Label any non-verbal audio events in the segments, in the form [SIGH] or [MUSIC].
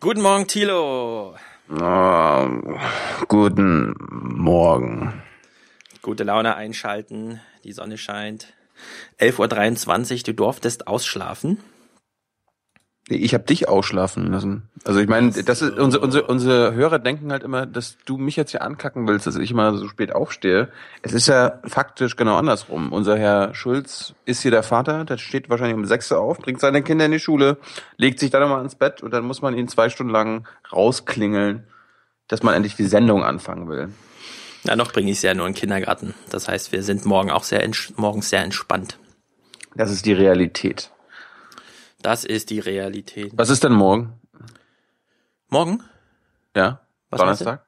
Guten Morgen, Thilo. Oh, guten Morgen. Gute Laune einschalten, die Sonne scheint. 11.23 Uhr, du durftest ausschlafen. Ich habe dich ausschlafen lassen. Also ich meine, das ist unsere, unsere, unsere Hörer denken halt immer, dass du mich jetzt hier ankacken willst, dass ich immer so spät aufstehe. Es ist ja faktisch genau andersrum. Unser Herr Schulz ist hier der Vater, der steht wahrscheinlich um sechs Uhr auf, bringt seine Kinder in die Schule, legt sich dann nochmal ins Bett und dann muss man ihn zwei Stunden lang rausklingeln, dass man endlich die Sendung anfangen will. Na, noch bringe ich sie ja nur in den Kindergarten. Das heißt, wir sind morgen auch sehr morgens sehr entspannt. Das ist die Realität. Das ist die Realität. Was ist denn morgen? Morgen? Ja? Was Donnerstag?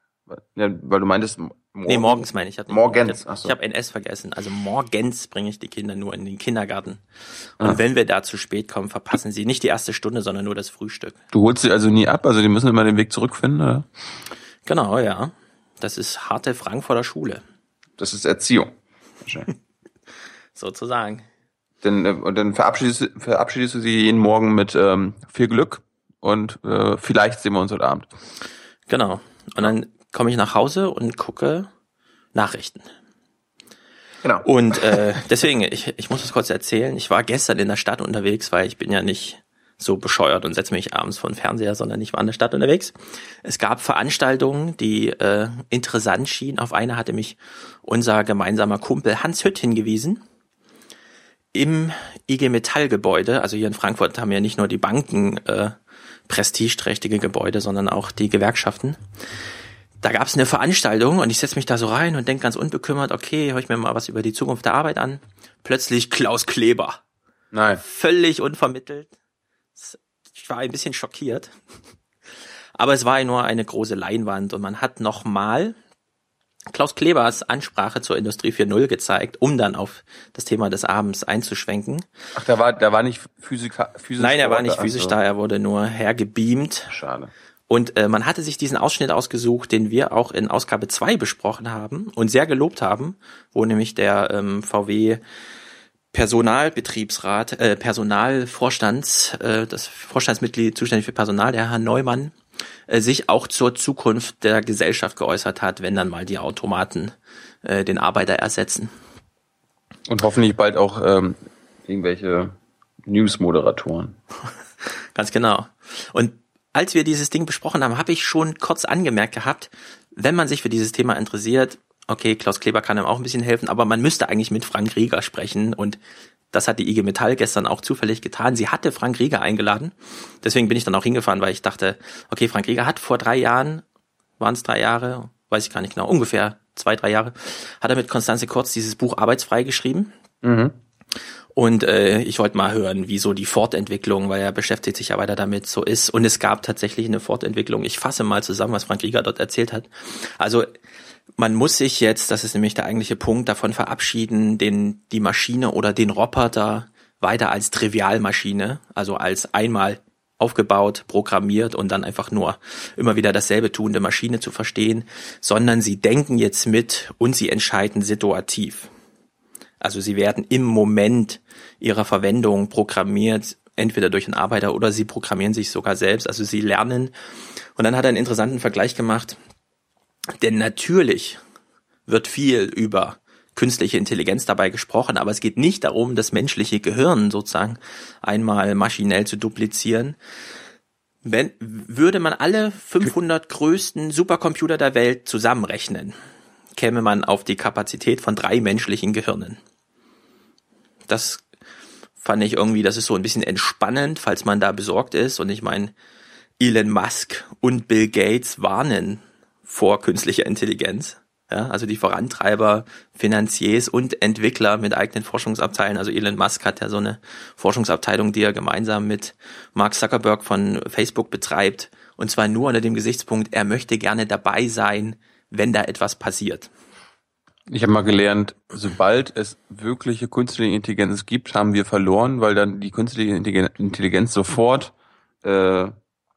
Ja, weil du meintest morgen. Nee, morgens meine ich. Ich morgens. Ach so. Ich habe NS vergessen. Also morgens bringe ich die Kinder nur in den Kindergarten. Und ah. wenn wir da zu spät kommen, verpassen sie nicht die erste Stunde, sondern nur das Frühstück. Du holst sie also nie ab? Also die müssen immer den Weg zurückfinden, oder? Genau, ja. Das ist harte Frankfurter Schule. Das ist Erziehung. [LAUGHS] Wahrscheinlich. Sozusagen. Dann, äh, und dann verabschiedest, verabschiedest du sie jeden Morgen mit ähm, viel Glück und äh, vielleicht sehen wir uns heute Abend. Genau. Und dann komme ich nach Hause und gucke Nachrichten. Genau. Und äh, [LAUGHS] deswegen, ich, ich muss das kurz erzählen. Ich war gestern in der Stadt unterwegs, weil ich bin ja nicht so bescheuert und setze mich abends vor den Fernseher, sondern ich war in der Stadt unterwegs. Es gab Veranstaltungen, die äh, interessant schienen. Auf eine hatte mich unser gemeinsamer Kumpel Hans Hütt hingewiesen im IG Metall Gebäude, also hier in Frankfurt haben ja nicht nur die Banken äh, prestigeträchtige Gebäude, sondern auch die Gewerkschaften. Da gab es eine Veranstaltung und ich setze mich da so rein und denke ganz unbekümmert, okay, höre ich mir mal was über die Zukunft der Arbeit an. Plötzlich Klaus Kleber. Nein. Völlig unvermittelt. Ich war ein bisschen schockiert. Aber es war ja nur eine große Leinwand und man hat nochmal Klaus Klebers Ansprache zur Industrie 4.0 gezeigt, um dann auf das Thema des Abends einzuschwenken. Ach, der war, der war nicht Physiker, physisch Nein, er war nicht physisch also. da, er wurde nur hergebeamt. Schade. Und äh, man hatte sich diesen Ausschnitt ausgesucht, den wir auch in Ausgabe 2 besprochen haben und sehr gelobt haben, wo nämlich der ähm, VW Personalbetriebsrat, äh, Personalvorstands, äh, das Vorstandsmitglied zuständig für Personal, der Herr Neumann, sich auch zur Zukunft der Gesellschaft geäußert hat, wenn dann mal die Automaten äh, den Arbeiter ersetzen. Und hoffentlich bald auch ähm, irgendwelche News-Moderatoren. [LAUGHS] Ganz genau. Und als wir dieses Ding besprochen haben, habe ich schon kurz angemerkt gehabt, wenn man sich für dieses Thema interessiert, okay, Klaus Kleber kann einem auch ein bisschen helfen, aber man müsste eigentlich mit Frank Rieger sprechen und das hat die IG Metall gestern auch zufällig getan. Sie hatte Frank Rieger eingeladen. Deswegen bin ich dann auch hingefahren, weil ich dachte, okay, Frank Rieger hat vor drei Jahren, waren es drei Jahre, weiß ich gar nicht genau, ungefähr zwei, drei Jahre, hat er mit Konstanze Kurz dieses Buch Arbeitsfrei geschrieben. Mhm. Und äh, ich wollte mal hören, wie so die Fortentwicklung, weil er beschäftigt sich ja weiter damit, so ist. Und es gab tatsächlich eine Fortentwicklung. Ich fasse mal zusammen, was Frank Rieger dort erzählt hat. Also man muss sich jetzt, das ist nämlich der eigentliche Punkt, davon verabschieden, den, die Maschine oder den Roboter weiter als Trivialmaschine, also als einmal aufgebaut, programmiert und dann einfach nur immer wieder dasselbe tuende Maschine zu verstehen, sondern sie denken jetzt mit und sie entscheiden situativ. Also sie werden im Moment ihrer Verwendung programmiert, entweder durch einen Arbeiter oder sie programmieren sich sogar selbst, also sie lernen. Und dann hat er einen interessanten Vergleich gemacht denn natürlich wird viel über künstliche Intelligenz dabei gesprochen, aber es geht nicht darum, das menschliche Gehirn sozusagen einmal maschinell zu duplizieren. Wenn, würde man alle 500 größten Supercomputer der Welt zusammenrechnen, käme man auf die Kapazität von drei menschlichen Gehirnen. Das fand ich irgendwie, das ist so ein bisschen entspannend, falls man da besorgt ist. Und ich meine, Elon Musk und Bill Gates warnen vor künstlicher Intelligenz. Ja, also die Vorantreiber, Finanziers und Entwickler mit eigenen Forschungsabteilen. Also Elon Musk hat ja so eine Forschungsabteilung, die er gemeinsam mit Mark Zuckerberg von Facebook betreibt. Und zwar nur unter dem Gesichtspunkt, er möchte gerne dabei sein, wenn da etwas passiert. Ich habe mal gelernt, sobald es wirkliche künstliche Intelligenz gibt, haben wir verloren, weil dann die künstliche Intelligenz sofort äh,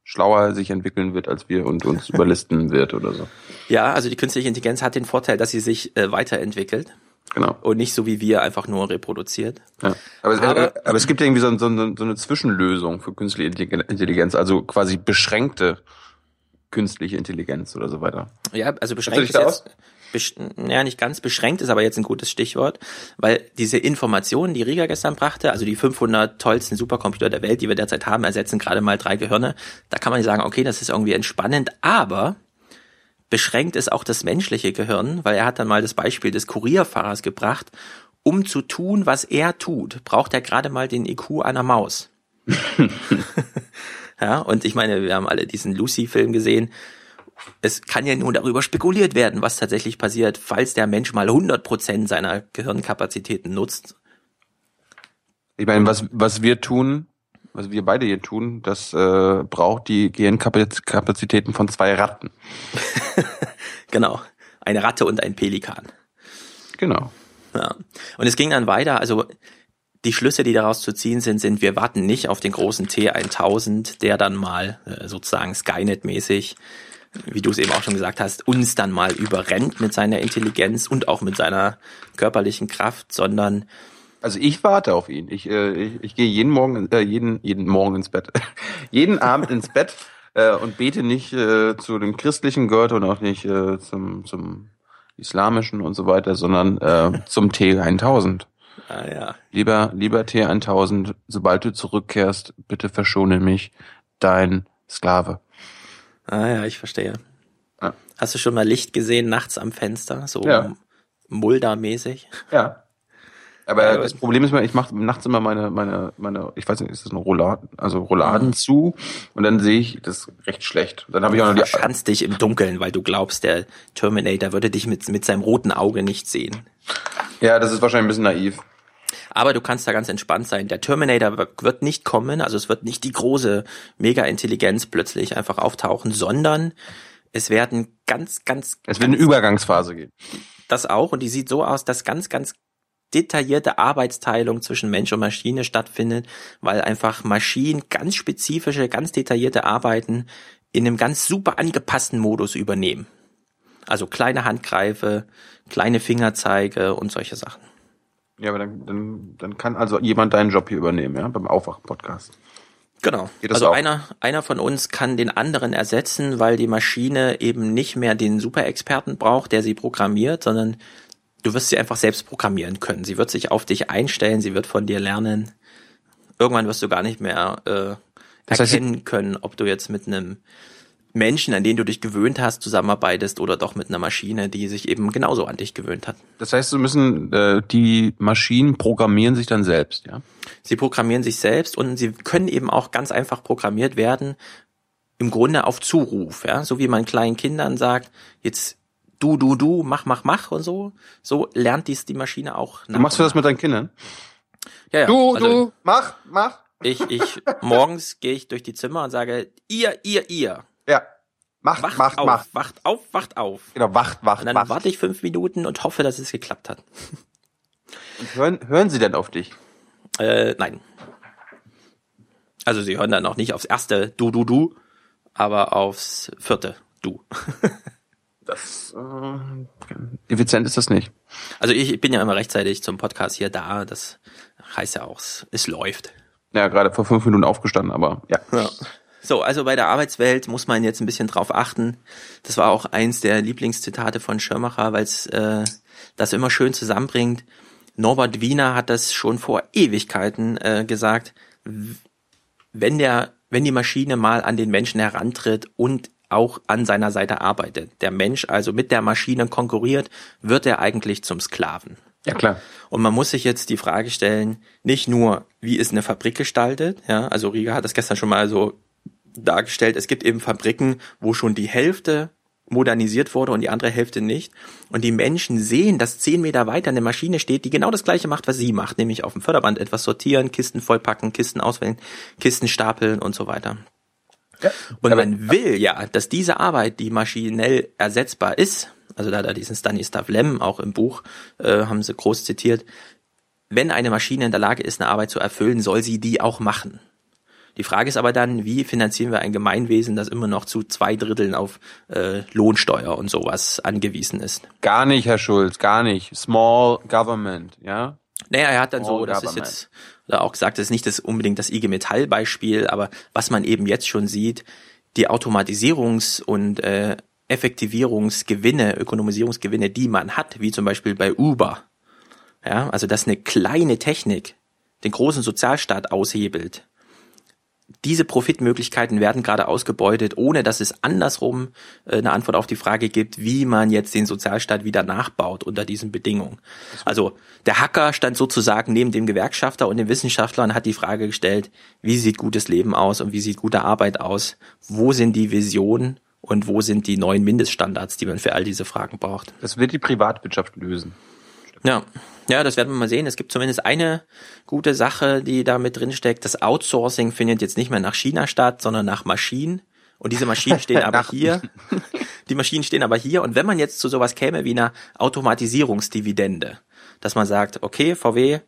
schlauer sich entwickeln wird als wir und uns überlisten [LAUGHS] wird oder so. Ja, also die künstliche Intelligenz hat den Vorteil, dass sie sich äh, weiterentwickelt. Genau. Und nicht so wie wir einfach nur reproduziert. Ja. Aber, Aber- aber, aber es gibt irgendwie so, so, so eine Zwischenlösung für künstliche Intelligenz, also quasi beschränkte künstliche Intelligenz oder so weiter. Ja, also beschränkt ist jetzt, ja, nicht ganz beschränkt ist aber jetzt ein gutes Stichwort, weil diese Informationen, die Riga gestern brachte, also die 500 tollsten Supercomputer der Welt, die wir derzeit haben, ersetzen gerade mal drei Gehirne. Da kann man sagen, okay, das ist irgendwie entspannend, aber beschränkt ist auch das menschliche Gehirn, weil er hat dann mal das Beispiel des Kurierfahrers gebracht. Um zu tun, was er tut, braucht er gerade mal den IQ einer Maus. [LAUGHS] [LAUGHS] ja, und ich meine, wir haben alle diesen Lucy-Film gesehen. Es kann ja nur darüber spekuliert werden, was tatsächlich passiert, falls der Mensch mal 100% seiner Gehirnkapazitäten nutzt. Ich meine, was, was wir tun, was wir beide hier tun, das äh, braucht die Gehirnkapazitäten von zwei Ratten. [LAUGHS] Genau. Eine Ratte und ein Pelikan. Genau. Ja. Und es ging dann weiter, also die Schlüsse, die daraus zu ziehen sind, sind, wir warten nicht auf den großen T1000, der dann mal äh, sozusagen Skynet-mäßig, wie du es eben auch schon gesagt hast, uns dann mal überrennt mit seiner Intelligenz und auch mit seiner körperlichen Kraft, sondern Also ich warte auf ihn. Ich, äh, ich, ich gehe jeden Morgen, äh, jeden, jeden Morgen ins Bett, [LAUGHS] jeden Abend ins Bett äh, und bete nicht äh, zu dem christlichen Gott und auch nicht äh, zum, zum islamischen und so weiter, sondern äh, zum T1000. ah, ja, Lieber, lieber T1000, sobald du zurückkehrst, bitte verschone mich, dein Sklave. Ah, ja, ich verstehe. Ja. Hast du schon mal Licht gesehen nachts am Fenster, so Ja. Mulder-mäßig? Ja. Aber Ja, das Problem ist mal, ich mache nachts immer meine, meine, meine, ich weiß nicht, ist das eine Rouladen, also Rouladen zu und dann sehe ich das recht schlecht. Dann habe ich auch noch Du die, verschanzt dich im Dunkeln, weil du glaubst, der Terminator würde dich mit, mit seinem roten Auge nicht sehen. ja, das ist wahrscheinlich ein bisschen naiv. Aber du kannst da ganz entspannt sein. Der Terminator wird nicht kommen, also es wird nicht die große Mega-Intelligenz plötzlich einfach auftauchen, sondern es werden ganz, ganz, Es wird eine Übergangsphase geben. das auch und die sieht so aus, dass ganz, ganz detaillierte Arbeitsteilung zwischen Mensch und Maschine stattfindet, weil einfach Maschinen ganz spezifische, ganz detaillierte Arbeiten in einem ganz super angepassten Modus übernehmen. Also kleine Handgreife, kleine Fingerzeige und solche Sachen. Ja, aber dann, dann, dann kann also jemand deinen Job hier übernehmen, ja, beim Aufwach-Podcast. Genau. Also auch? einer, einer von uns kann den anderen ersetzen, weil die Maschine eben nicht mehr den Superexperten braucht, der sie programmiert, sondern du wirst sie einfach selbst programmieren können. Sie wird sich auf dich einstellen, sie wird von dir lernen. Irgendwann wirst du gar nicht mehr äh, Das heißt, erkennen können, ob du jetzt mit einem Menschen, an den du dich gewöhnt hast, zusammenarbeitest oder doch mit einer Maschine, die sich eben genauso an dich gewöhnt hat. Das heißt, so müssen äh, die Maschinen programmieren sich dann selbst, ja? Sie programmieren sich selbst und sie können eben auch ganz einfach programmiert werden, im Grunde auf Zuruf, ja, so wie man kleinen Kindern sagt, jetzt du, du, du, mach, mach, mach und so, so lernt dies die Maschine auch. Du machst du das mit deinen Kindern? Ja, ja. Du, also du, mach, mach. Ich, ich, morgens gehe ich durch die Zimmer und sage, ihr, ihr, ihr, Ja. Mach, wacht mach, auf, mach. wacht auf, wacht auf. Genau, wacht, wacht, Und dann wacht. warte ich fünf Minuten und hoffe, dass es geklappt hat. Und hören, hören sie denn auf dich? Äh, nein. Also sie hören dann noch nicht aufs erste Du, du, du, aber aufs vierte Du. [LAUGHS] Das äh, effizient ist das nicht. Also ich bin ja immer rechtzeitig zum Podcast hier da. Das heißt ja auch, es, es läuft. Ja, gerade vor fünf Minuten aufgestanden, aber ja. Ja. So, also bei der Arbeitswelt muss man jetzt ein bisschen drauf achten. Das war auch eins der Lieblingszitate von Schirmacher, weil es äh, das immer schön zusammenbringt. Norbert Wiener hat das schon vor Ewigkeiten äh, gesagt. Wenn der, wenn die Maschine mal an den Menschen herantritt und auch an seiner Seite arbeitet, der Mensch also mit der Maschine konkurriert, wird er eigentlich zum Sklaven. Ja, klar. Und man muss sich jetzt die Frage stellen, nicht nur, wie ist eine Fabrik gestaltet, ja, also Riga hat das gestern schon mal so dargestellt, es gibt eben Fabriken, wo schon die Hälfte modernisiert wurde und die andere Hälfte nicht. Und die Menschen sehen, dass zehn Meter weiter eine Maschine steht, die genau das gleiche macht, was sie macht, nämlich auf dem Förderband etwas sortieren, Kisten vollpacken, Kisten auswählen, Kisten stapeln und so weiter. Ja. Und man will ja, dass diese Arbeit, die maschinell ersetzbar ist, also da er diesen Stanislav Lem auch im Buch, äh, haben sie groß zitiert, wenn eine Maschine in der Lage ist, eine Arbeit zu erfüllen, soll sie die auch machen. Die Frage ist aber dann, wie finanzieren wir ein Gemeinwesen, das immer noch zu zwei Dritteln auf äh, Lohnsteuer und sowas angewiesen ist? Gar nicht, Herr Schulz, gar nicht. Small Government, ja? Naja, er hat dann so, das ist jetzt oder auch gesagt, das ist nicht das unbedingt das IG Metall Beispiel, aber was man eben jetzt schon sieht, die Automatisierungs- und äh, Effektivierungsgewinne, Ökonomisierungsgewinne, die man hat, wie zum Beispiel bei Uber. Ja, also dass eine kleine Technik den großen Sozialstaat aushebelt diese Profitmöglichkeiten werden gerade ausgebeutet, ohne dass es andersrum äh, eine Antwort auf die Frage gibt, wie man jetzt den Sozialstaat wieder nachbaut unter diesen Bedingungen. Also der Hacker stand sozusagen neben dem Gewerkschafter und dem Wissenschaftler und hat die Frage gestellt, wie sieht gutes Leben aus und wie sieht gute Arbeit aus? Wo sind die Visionen und wo sind die neuen Mindeststandards, die man für all diese Fragen braucht? Das wird die Privatwirtschaft lösen. Ja, ja, das werden wir mal sehen. Es gibt zumindest eine gute Sache, die da mit drin steckt. Das Outsourcing findet jetzt nicht mehr nach China statt, sondern nach Maschinen. Und diese Maschinen stehen [LAUGHS] aber hier. Die Maschinen stehen aber hier. Und wenn man jetzt zu sowas käme wie einer Automatisierungsdividende, dass man sagt, okay, VW,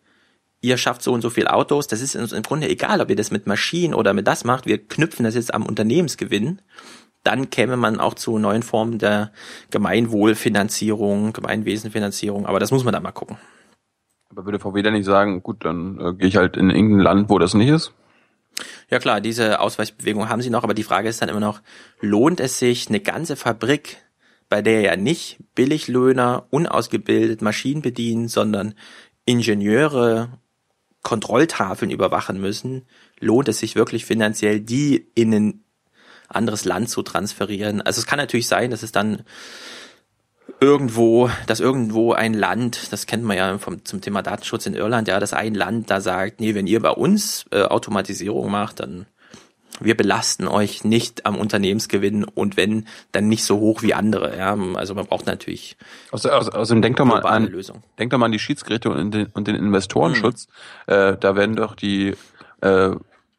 ihr schafft so und so viel Autos, das ist uns im Grunde egal, ob ihr das mit Maschinen oder mit das macht, wir knüpfen das jetzt am Unternehmensgewinn dann käme man auch zu neuen Formen der Gemeinwohlfinanzierung, Gemeinwesenfinanzierung. Aber das muss man dann mal gucken. Aber würde VW dann nicht sagen, gut, dann äh, gehe ich halt in irgendein Land, wo das nicht ist? Ja klar, diese Ausweichbewegung haben sie noch, aber die Frage ist dann immer noch, lohnt es sich, eine ganze Fabrik, bei der ja nicht Billiglöhner, unausgebildet Maschinen bedienen, sondern Ingenieure Kontrolltafeln überwachen müssen, lohnt es sich wirklich finanziell, die in ein anderes Land zu transferieren? Also es kann natürlich sein, dass es dann irgendwo, dass irgendwo ein Land, das kennt man ja vom, zum Thema Datenschutz in Irland, ja, dass ein Land da sagt, nee, wenn ihr bei uns äh, Automatisierung macht, dann wir belasten euch nicht am Unternehmensgewinn und wenn, dann nicht so hoch wie andere. Ja, also man braucht natürlich. Also, also, also denk doch mal an, Lösung. denk doch mal an die Schiedsgerichte und den, und den Investorenschutz. Hm. Äh, da werden doch die äh,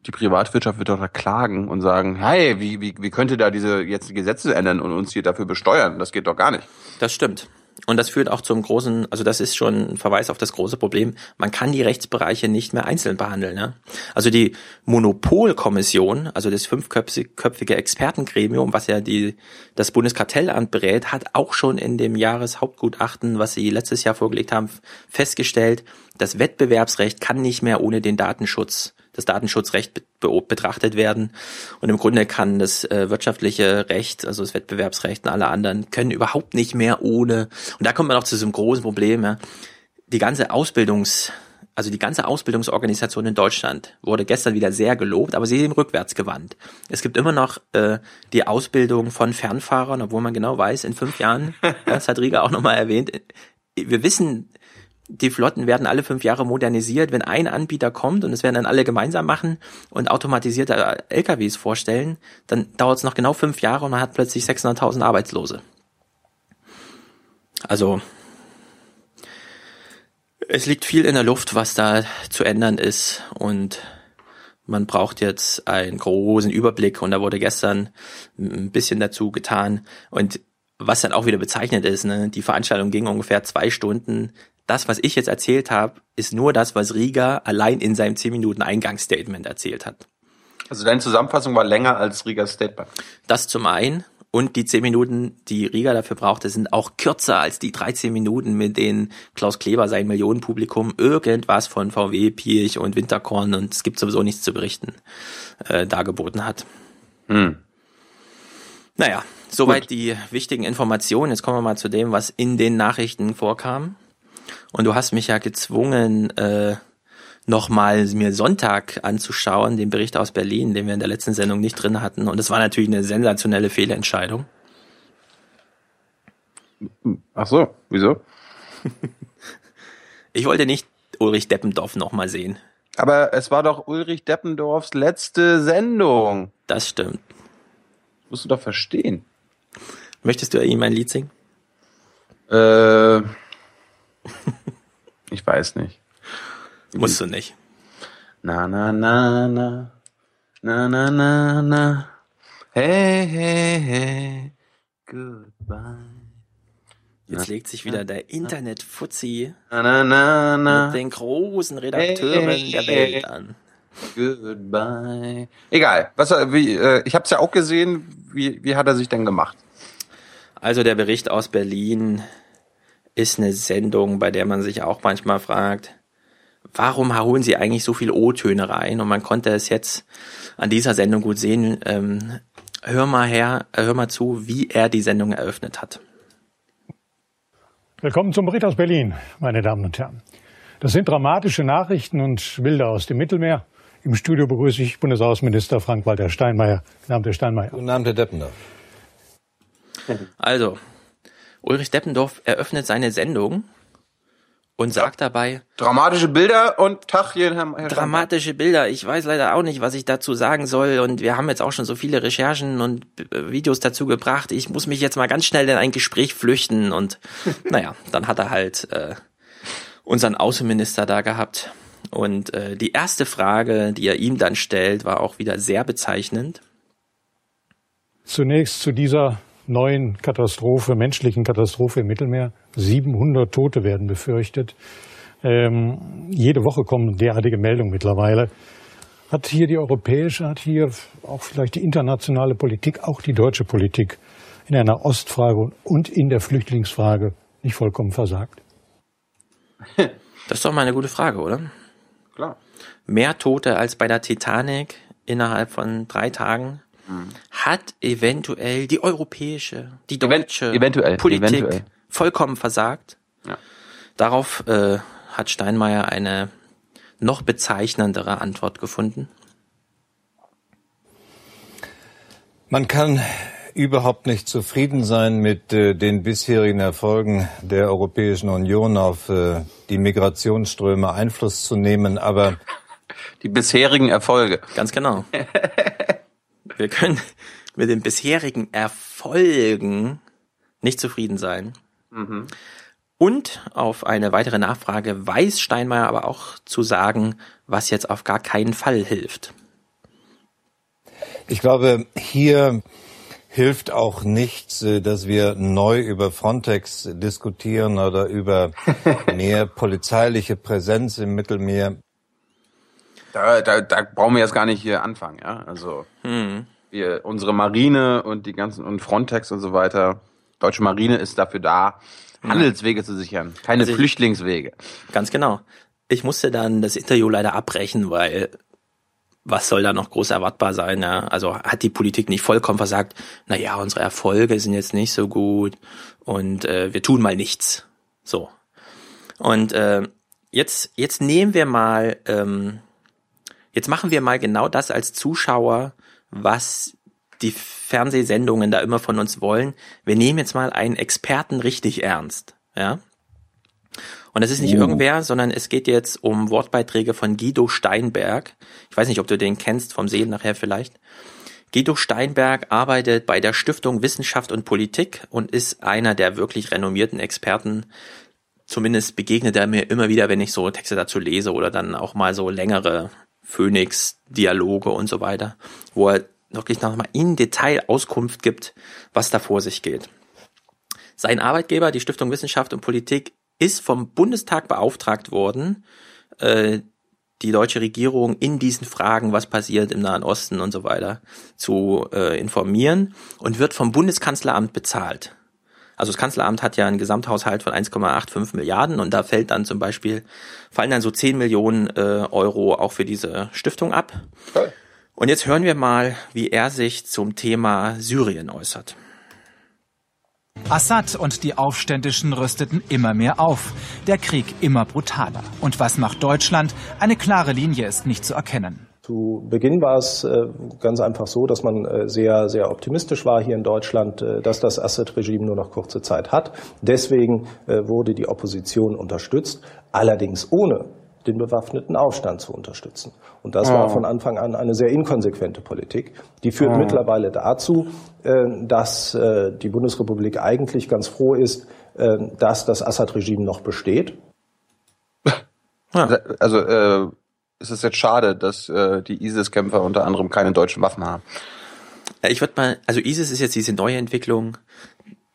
die Privatwirtschaft wird doch da klagen und sagen, hey, wie, wie, wie könnte da diese jetzt Gesetze ändern und uns hier dafür besteuern? Das geht doch gar nicht. Das stimmt. Und das führt auch zum großen, also das ist schon ein Verweis auf das große Problem. Man kann die Rechtsbereiche nicht mehr einzeln behandeln. Ne? Also die Monopolkommission, also das fünfköpfige Expertengremium, was ja die, das Bundeskartellamt berät, hat auch schon in dem Jahreshauptgutachten, was sie letztes Jahr vorgelegt haben, festgestellt, das Wettbewerbsrecht kann nicht mehr ohne den Datenschutz das Datenschutzrecht betrachtet werden. Und im Grunde kann das äh, wirtschaftliche Recht, also das Wettbewerbsrecht und alle anderen, können überhaupt nicht mehr ohne. Und da kommt man auch zu so einem großen Problem. Ja. Die ganze Ausbildungs, also die ganze Ausbildungsorganisation in Deutschland wurde gestern wieder sehr gelobt, aber sie ist eben rückwärts gewandt. Es gibt immer noch äh, die Ausbildung von Fernfahrern, obwohl man genau weiß, in fünf Jahren, [LAUGHS] das hat Rieger auch nochmal erwähnt, wir wissen, die Flotten werden alle fünf Jahre modernisiert. Wenn ein Anbieter kommt und es werden dann alle gemeinsam machen und automatisierte LKWs vorstellen, dann dauert es noch genau fünf Jahre und man hat plötzlich 600.000 Arbeitslose. Also es liegt viel in der Luft, was da zu ändern ist und man braucht jetzt einen großen Überblick und da wurde gestern ein bisschen dazu getan und was dann auch wieder bezeichnet ist, ne, die Veranstaltung ging ungefähr zwei Stunden das, was ich jetzt erzählt habe, ist nur das, was Rieger allein in seinem 10 Minuten Eingangsstatement erzählt hat. Also deine Zusammenfassung war länger als Riegers Statement. Das zum einen. Und die 10 Minuten, die Rieger dafür brauchte, sind auch kürzer als die 13 Minuten, mit denen Klaus Kleber sein Millionenpublikum irgendwas von VW, Pirch und Winterkorn und es gibt sowieso nichts zu berichten, äh, dargeboten hat. Hm. Naja, soweit Gut. die wichtigen Informationen. Jetzt kommen wir mal zu dem, was in den Nachrichten vorkam. Und du hast mich ja gezwungen, äh, nochmal mir Sonntag anzuschauen, den Bericht aus Berlin, den wir in der letzten Sendung nicht drin hatten. Und es war natürlich eine sensationelle Fehlentscheidung. Ach so, wieso? [LAUGHS] ich wollte nicht Ulrich Deppendorf nochmal sehen. Aber es war doch Ulrich Deppendorfs letzte Sendung. Das stimmt. Das musst du doch verstehen. Möchtest du ihm ein Lied singen? Äh [LAUGHS] ich weiß nicht. Musst du nicht. Na, na, na, na. Na, na, na, na. Hey, hey, hey. Goodbye. Jetzt legt sich wieder der Internet-Fuzzi na, na, na, mit den großen Redakteuren hey, der Welt an. Goodbye. Egal. Was, wie, äh, ich habe es ja auch gesehen. Wie, wie hat er sich denn gemacht? Also der Bericht aus Berlin ist eine Sendung, bei der man sich auch manchmal fragt, warum holen sie eigentlich so viel O-Töne rein? Und man konnte es jetzt an dieser Sendung gut sehen. Ähm, hör mal her, hör mal zu, wie er die Sendung eröffnet hat. Willkommen zum Bericht aus Berlin, meine Damen und Herren. Das sind dramatische Nachrichten und Bilder aus dem Mittelmeer. Im Studio begrüße ich Bundesaußenminister Frank-Walter Steinmeier. Guten Abend, Herr Steinmeier. Guten Abend, Herr Deppendorf. Also, Ulrich Deppendorf eröffnet seine Sendung und sagt dabei Dramatische Bilder und Tag hier, Herr, Herr dramatische Bilder. Ich weiß leider auch nicht, was ich dazu sagen soll und wir haben jetzt auch schon so viele Recherchen und äh, Videos dazu gebracht. Ich muss mich jetzt mal ganz schnell in ein Gespräch flüchten und [LAUGHS] naja, dann hat er halt äh, unseren Außenminister da gehabt und äh, die erste Frage, die er ihm dann stellt, war auch wieder sehr bezeichnend. Zunächst zu dieser neuen Katastrophe, menschlichen Katastrophe im Mittelmeer. 700 Tote werden befürchtet. Ähm, jede Woche kommen derartige Meldungen mittlerweile. Hat hier die europäische, hat hier auch vielleicht die internationale Politik, auch die deutsche Politik in einer Ostfrage und in der Flüchtlingsfrage nicht vollkommen versagt? [LAUGHS] Das ist doch mal eine gute Frage, oder? Klar. Mehr Tote als bei der Titanic innerhalb von drei Tagen hat eventuell die europäische, die deutsche eventuell, Politik eventuell. vollkommen versagt. Ja. Darauf äh, hat Steinmeier eine noch bezeichnendere Antwort gefunden. Man kann überhaupt nicht zufrieden sein mit äh, den bisherigen Erfolgen der Europäischen Union auf äh, die Migrationsströme Einfluss zu nehmen, aber Die bisherigen Erfolge. Ganz genau. [LAUGHS] Wir können mit den bisherigen Erfolgen nicht zufrieden sein. Und auf eine weitere Nachfrage weiß Steinmeier aber auch zu sagen, was jetzt auf gar keinen Fall hilft. Ich glaube, hier hilft auch nichts, äh, dass wir neu über Frontex diskutieren oder über [LAUGHS] mehr polizeiliche Präsenz im Mittelmeer. Da, da, da brauchen wir jetzt gar nicht hier anfangen, ja. Also wir, unsere Marine und die ganzen und Frontex und so weiter. Deutsche Marine ist dafür da, Handelswege zu sichern, keine Also ich- Flüchtlingswege. Ganz genau. Ich musste dann das Interview leider abbrechen, weil was soll da noch groß erwartbar sein? Ja? Also hat die Politik nicht vollkommen versagt? Naja, unsere Erfolge sind jetzt nicht so gut und äh, wir tun mal nichts. So. Und äh, jetzt, jetzt nehmen wir mal, ähm, jetzt machen wir mal genau das als Zuschauer, was die Fernsehsendungen da immer von uns wollen. Wir nehmen jetzt mal einen Experten richtig ernst. Ja. Und es ist nicht irgendwer, sondern es geht jetzt um Wortbeiträge von Guido Steinberg. Ich weiß nicht, ob du den kennst, vom Sehen nachher vielleicht. Guido Steinberg arbeitet bei der Stiftung Wissenschaft und Politik und ist einer der wirklich renommierten Experten. Zumindest begegnet er mir immer wieder, wenn ich so Texte dazu lese oder dann auch mal so längere Phoenix-Dialoge und so weiter, wo er wirklich nochmal in Detail Auskunft gibt, was da vor sich geht. Sein Arbeitgeber, die Stiftung Wissenschaft und Politik, ist vom Bundestag beauftragt worden, äh, die deutsche Regierung in diesen Fragen, was passiert im Nahen Osten und so weiter, zu äh, informieren und wird vom Bundeskanzleramt bezahlt. Also das Kanzleramt hat ja einen Gesamthaushalt von 1,85 Milliarden und da fällt dann zum Beispiel, fallen dann so 10 Millionen äh, Euro auch für diese Stiftung ab. Toll. Und jetzt hören wir mal, wie er sich zum Thema Syrien äußert. Assad und die Aufständischen rüsteten immer mehr auf. Der Krieg immer brutaler. Und was macht Deutschland? Eine klare Linie ist nicht zu erkennen. Zu Beginn war es äh, ganz einfach so, dass man äh, sehr, sehr optimistisch war hier in Deutschland, äh, dass das Assad-Regime nur noch kurze Zeit hat. Deswegen äh, wurde die Opposition unterstützt, allerdings ohne den bewaffneten Aufstand zu unterstützen. Und das war von Anfang an eine sehr inkonsequente Politik. Die führt mittlerweile dazu, äh, dass äh, die Bundesrepublik eigentlich ganz froh ist, äh, dass das Assad-Regime noch besteht. [LAUGHS] Also äh, es ist jetzt schade, dass äh, die ISIS-Kämpfer unter anderem keine deutschen Waffen haben. Ja, Ich würde mal, also ISIS ist jetzt diese neue Entwicklung.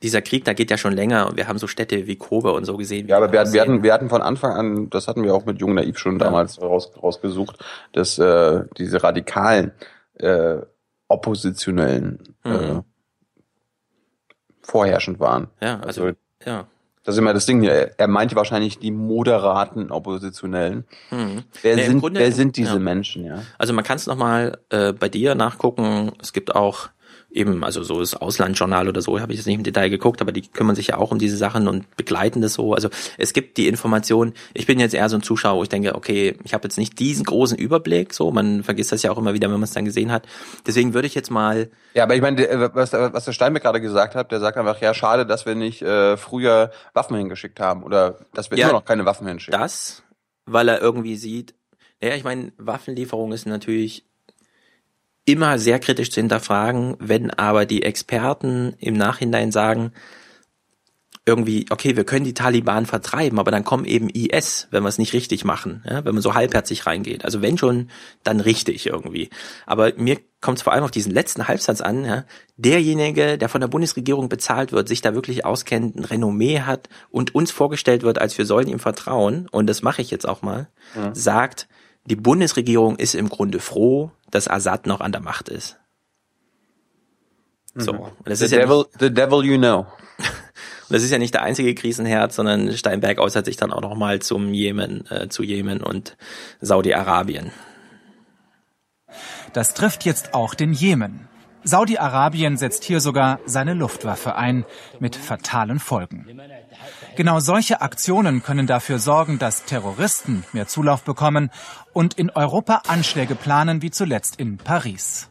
dieser Krieg, da geht ja schon länger und wir haben so Städte wie Kobe und so gesehen. Ja, aber wir hatten, wir hatten, wir hatten von Anfang an, das hatten wir auch mit Jung Naiv schon damals raus, rausgesucht, dass äh, diese radikalen, äh, oppositionellen äh, Mhm. vorherrschend waren. Ja, also, Also, ja. Das ist immer das Ding. Er, er meinte wahrscheinlich die moderaten Oppositionellen. Mhm. Wer Nee, sind, Grunde- wer sind diese ja. Menschen, ja? Also man kann es nochmal äh, bei dir nachgucken. Es gibt auch eben, also so das Auslandjournal oder so, habe ich jetzt nicht im Detail geguckt, aber die kümmern sich ja auch um diese Sachen und begleiten das so. Also es gibt die Information. Ich bin jetzt eher so ein Zuschauer, wo ich denke, okay, ich habe jetzt nicht diesen großen Überblick, so, man vergisst das ja auch immer wieder, wenn man es dann gesehen hat. Deswegen würde ich jetzt mal, Ja, aber ich meine, der- was, was der Steinbeck gerade gesagt hat, der sagt einfach, ja, schade, dass wir nicht äh, früher Waffen hingeschickt haben oder dass wir Ja, immer noch keine Waffen hinschicken. das, weil er irgendwie sieht, ja, ich meine, Waffenlieferung ist natürlich immer sehr kritisch zu hinterfragen, wenn aber die Experten im Nachhinein sagen, irgendwie, okay, wir können die Taliban vertreiben, aber dann kommen eben IS, wenn wir es nicht richtig machen, ja, wenn man so halbherzig reingeht. Also wenn schon, dann richtig irgendwie. Aber mir kommt es vor allem auf diesen letzten Halbsatz an, ja, derjenige, der von der Bundesregierung bezahlt wird, sich da wirklich auskennt, ein Renommee hat und uns vorgestellt wird, als wir sollen ihm vertrauen, und das mache ich jetzt auch mal, sagt, die Bundesregierung ist im Grunde froh, dass Assad noch an der Macht ist. So, und das The ist ja nicht- devil, the devil you know. [LAUGHS] und das ist ja nicht der einzige Krisenherd, sondern Steinberg äußert sich dann auch nochmal zum Jemen, äh, zu Jemen und Saudi-Arabien. Das trifft jetzt auch den Jemen. Saudi-Arabien setzt hier sogar seine Luftwaffe ein, mit fatalen Folgen. Genau solche Aktionen können dafür sorgen, dass Terroristen mehr Zulauf bekommen und in Europa Anschläge planen, wie zuletzt in Paris.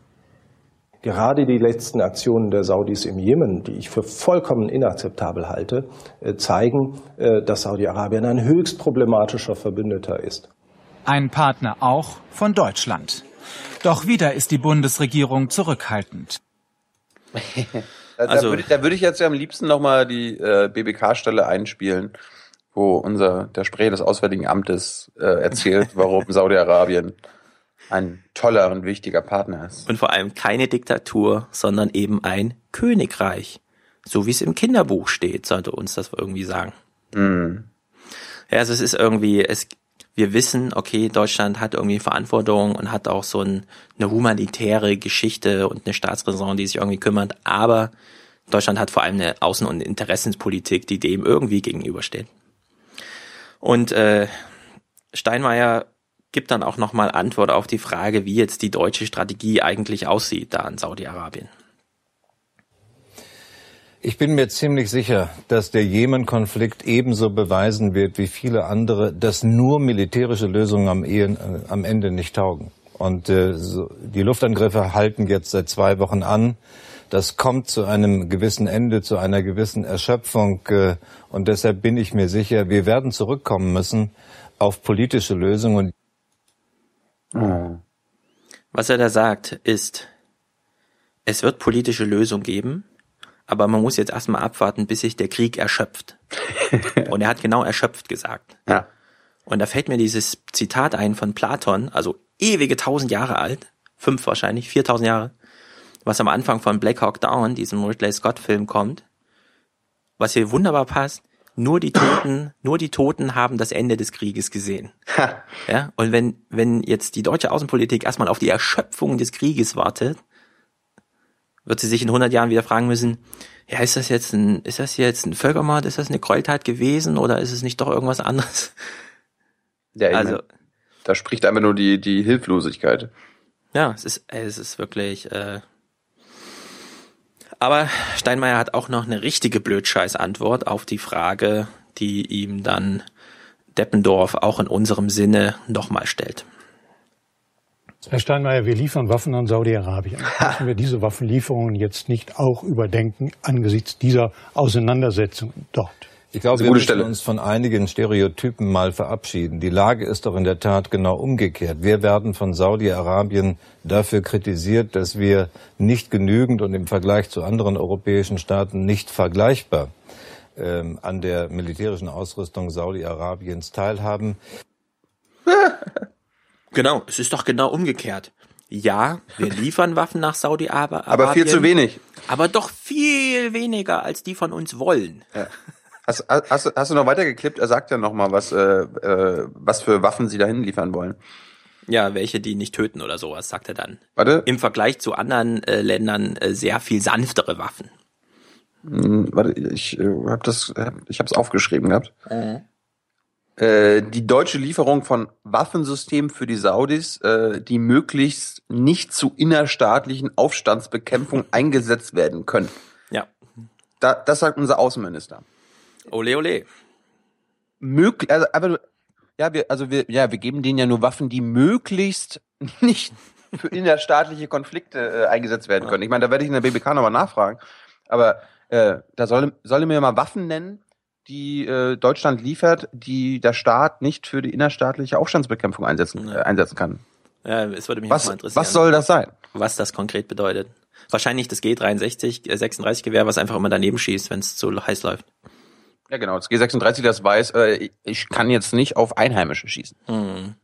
Gerade die letzten Aktionen der Saudis im Jemen, die ich für vollkommen inakzeptabel halte, äh, zeigen, äh, dass Saudi-Arabien ein höchst problematischer Verbündeter ist. Ein Partner auch von Deutschland. Doch wieder ist die Bundesregierung zurückhaltend. Da, [LAUGHS] Also- da, würde ich, da würde ich jetzt ja am liebsten nochmal die äh, BBK-Stelle einspielen, wo unser der Sprecher des Auswärtigen Amtes äh, erzählt, [LAUGHS] warum Saudi-Arabien ein toller und wichtiger Partner ist. Und vor allem keine Diktatur, sondern eben ein Königreich. So wie es im Kinderbuch steht, sollte uns das irgendwie sagen. Ja, also es ist irgendwie, es, wir wissen, okay, Deutschland hat irgendwie Verantwortung und hat auch so ein, eine humanitäre Geschichte und eine Staatsräson, die sich irgendwie kümmert, aber Deutschland hat vor allem eine Außen- und Interessenspolitik, die dem irgendwie gegenübersteht. Und äh, Steinmeier gibt dann auch nochmal Antwort auf die Frage, wie jetzt die deutsche Strategie eigentlich aussieht da in Saudi-Arabien. Ich bin mir ziemlich sicher, dass der Jemen-Konflikt ebenso beweisen wird wie viele andere, dass nur militärische Lösungen am, Ehen, äh, am Ende nicht taugen. Und äh, so, die Luftangriffe halten jetzt seit zwei Wochen an. Das kommt zu einem gewissen Ende, zu einer gewissen Erschöpfung. Äh, und deshalb bin ich mir sicher, wir werden zurückkommen müssen auf politische Lösungen. Was er da sagt, ist, es wird politische Lösungen geben, aber man muss jetzt erstmal abwarten, bis sich der Krieg erschöpft. [LAUGHS] Und er hat genau erschöpft gesagt. Ja. Und da fällt mir dieses Zitat ein von Platon, also ewige tausend Jahre alt, fünf wahrscheinlich, viertausend Jahre, was am Anfang von Black Hawk Down, diesem Ridley Scott Film kommt, was hier wunderbar passt. Nur die Toten, nur die Toten haben das Ende des Krieges gesehen. Ja, und wenn, wenn jetzt die deutsche Außenpolitik erstmal auf die Erschöpfung des Krieges wartet, wird sie sich in 100 Jahren wieder fragen müssen, ja, ist das jetzt ein, ist das jetzt ein Völkermord, ist das eine Gräueltat gewesen oder ist es nicht doch irgendwas anderes? ja ich Also, da spricht einfach nur die, die Hilflosigkeit. ja, es ist, es ist wirklich, äh, aber Steinmeier hat auch noch eine richtige Blödscheiß-Antwort auf die Frage, die ihm dann Deppendorf auch in unserem Sinne nochmal stellt. Herr Steinmeier, wir liefern Waffen an Saudi-Arabien. [LAUGHS] Müssen wir diese Waffenlieferungen jetzt nicht auch überdenken angesichts dieser Auseinandersetzung dort? Ich glaube, wir müssen Stelle. uns von einigen Stereotypen mal verabschieden. Die Lage ist doch in der Tat genau umgekehrt. Wir werden von Saudi-Arabien dafür kritisiert, dass wir nicht genügend und im Vergleich zu anderen europäischen Staaten nicht vergleichbar ähm, an der militärischen Ausrüstung Saudi-Arabiens teilhaben. [LAUGHS] Genau, es ist doch genau umgekehrt. Ja, wir liefern Waffen nach Saudi-Arabien. Aber viel zu wenig. Aber doch viel weniger, als die von uns wollen. Ja. Hast, hast, hast du noch weitergeklippt? Er sagt ja noch mal, was, äh, äh, was für Waffen sie dahin liefern wollen. Ja, welche, die nicht töten oder sowas, sagt er dann. Warte. Im Vergleich zu anderen äh, Ländern äh, sehr viel sanftere Waffen. Hm, warte, ich äh, habe das, ich habe es aufgeschrieben gehabt. Mhm. Äh, die deutsche Lieferung von Waffensystemen für die Saudis, äh, die möglichst nicht zu innerstaatlichen Aufstandsbekämpfung eingesetzt werden können. Ja. Da, das sagt unser Außenminister. Ole, ole. Möglich, also, aber ja, wir, also wir, ja, wir geben denen ja nur Waffen, die möglichst [LAUGHS] nicht für innerstaatliche Konflikte äh, eingesetzt werden können. Ich meine, da werde ich in der BBK nochmal nachfragen. Aber äh, da soll, soll mir mal Waffen nennen, die äh, Deutschland liefert, die der Staat nicht für die innerstaatliche Aufstandsbekämpfung einsetzen, äh, einsetzen kann. Ja, es würde mich was, mal interessieren. Was soll das sein? Was das konkret bedeutet. Wahrscheinlich das G63, äh, 36 Gewehr, was einfach immer daneben schießt, wenn es zu heiß läuft. Ja, genau. Das G36, das weiß, äh, ich kann jetzt nicht auf Einheimische schießen. Hm.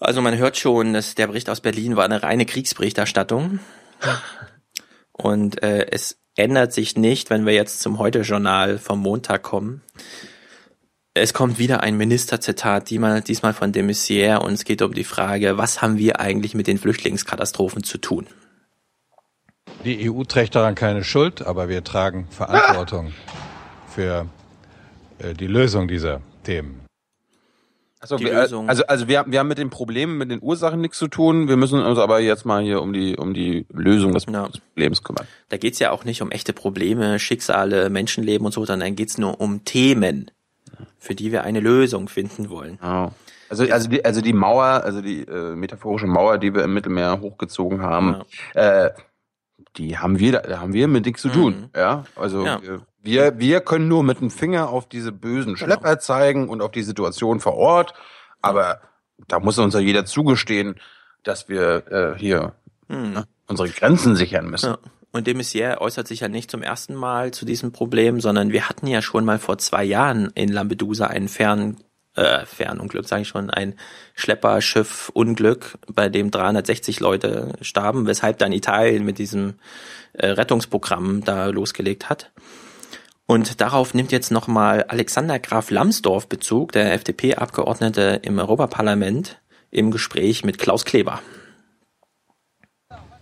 Also man hört schon, dass der Bericht aus Berlin war eine reine Kriegsberichterstattung. [LAUGHS] Und äh, es ändert sich nicht, wenn wir jetzt zum Heute-Journal vom Montag kommen. Es kommt wieder ein Ministerzitat, diesmal von de Maizière, und es geht um die Frage, was haben wir eigentlich mit den Flüchtlingskatastrophen zu tun? Die EU trägt daran keine Schuld, aber wir tragen Verantwortung [LAUGHS] für äh, die Lösung dieser Themen. Also, wir, also, also wir, wir haben mit den Problemen, mit den Ursachen nichts zu tun. Wir müssen uns aber jetzt mal hier um die, um die Lösung des, ja. Problems kümmern. Da geht's ja auch nicht um echte Probleme, Schicksale, Menschenleben und so, sondern dann geht's nur um Themen, für die wir eine Lösung finden wollen. Oh. Also, also die, also die Mauer, also die äh, metaphorische Mauer, die wir im Mittelmeer hochgezogen haben, ja. äh, die haben wir, da haben wir mit nichts zu tun. Mhm. Ja, also ja. Wir, wir, wir können nur mit dem Finger auf diese bösen genau. Schlepper zeigen und auf die Situation vor Ort. Aber da muss uns ja jeder zugestehen, dass wir äh, hier hm. ne, unsere Grenzen sichern müssen. Ja. Und de Maizière äußert sich ja nicht zum ersten Mal zu diesem Problem, sondern wir hatten ja schon mal vor zwei Jahren in Lampedusa einen Fern, äh, Fernunglück, sage ich schon, ein Schlepperschiff-Unglück, bei dem 360 Leute starben, weshalb dann Italien mit diesem äh, Rettungsprogramm da losgelegt hat. Und darauf nimmt jetzt nochmal Alexander Graf Lambsdorff Bezug, der FDP-Abgeordnete im Europaparlament, im Gespräch mit Klaus Kleber.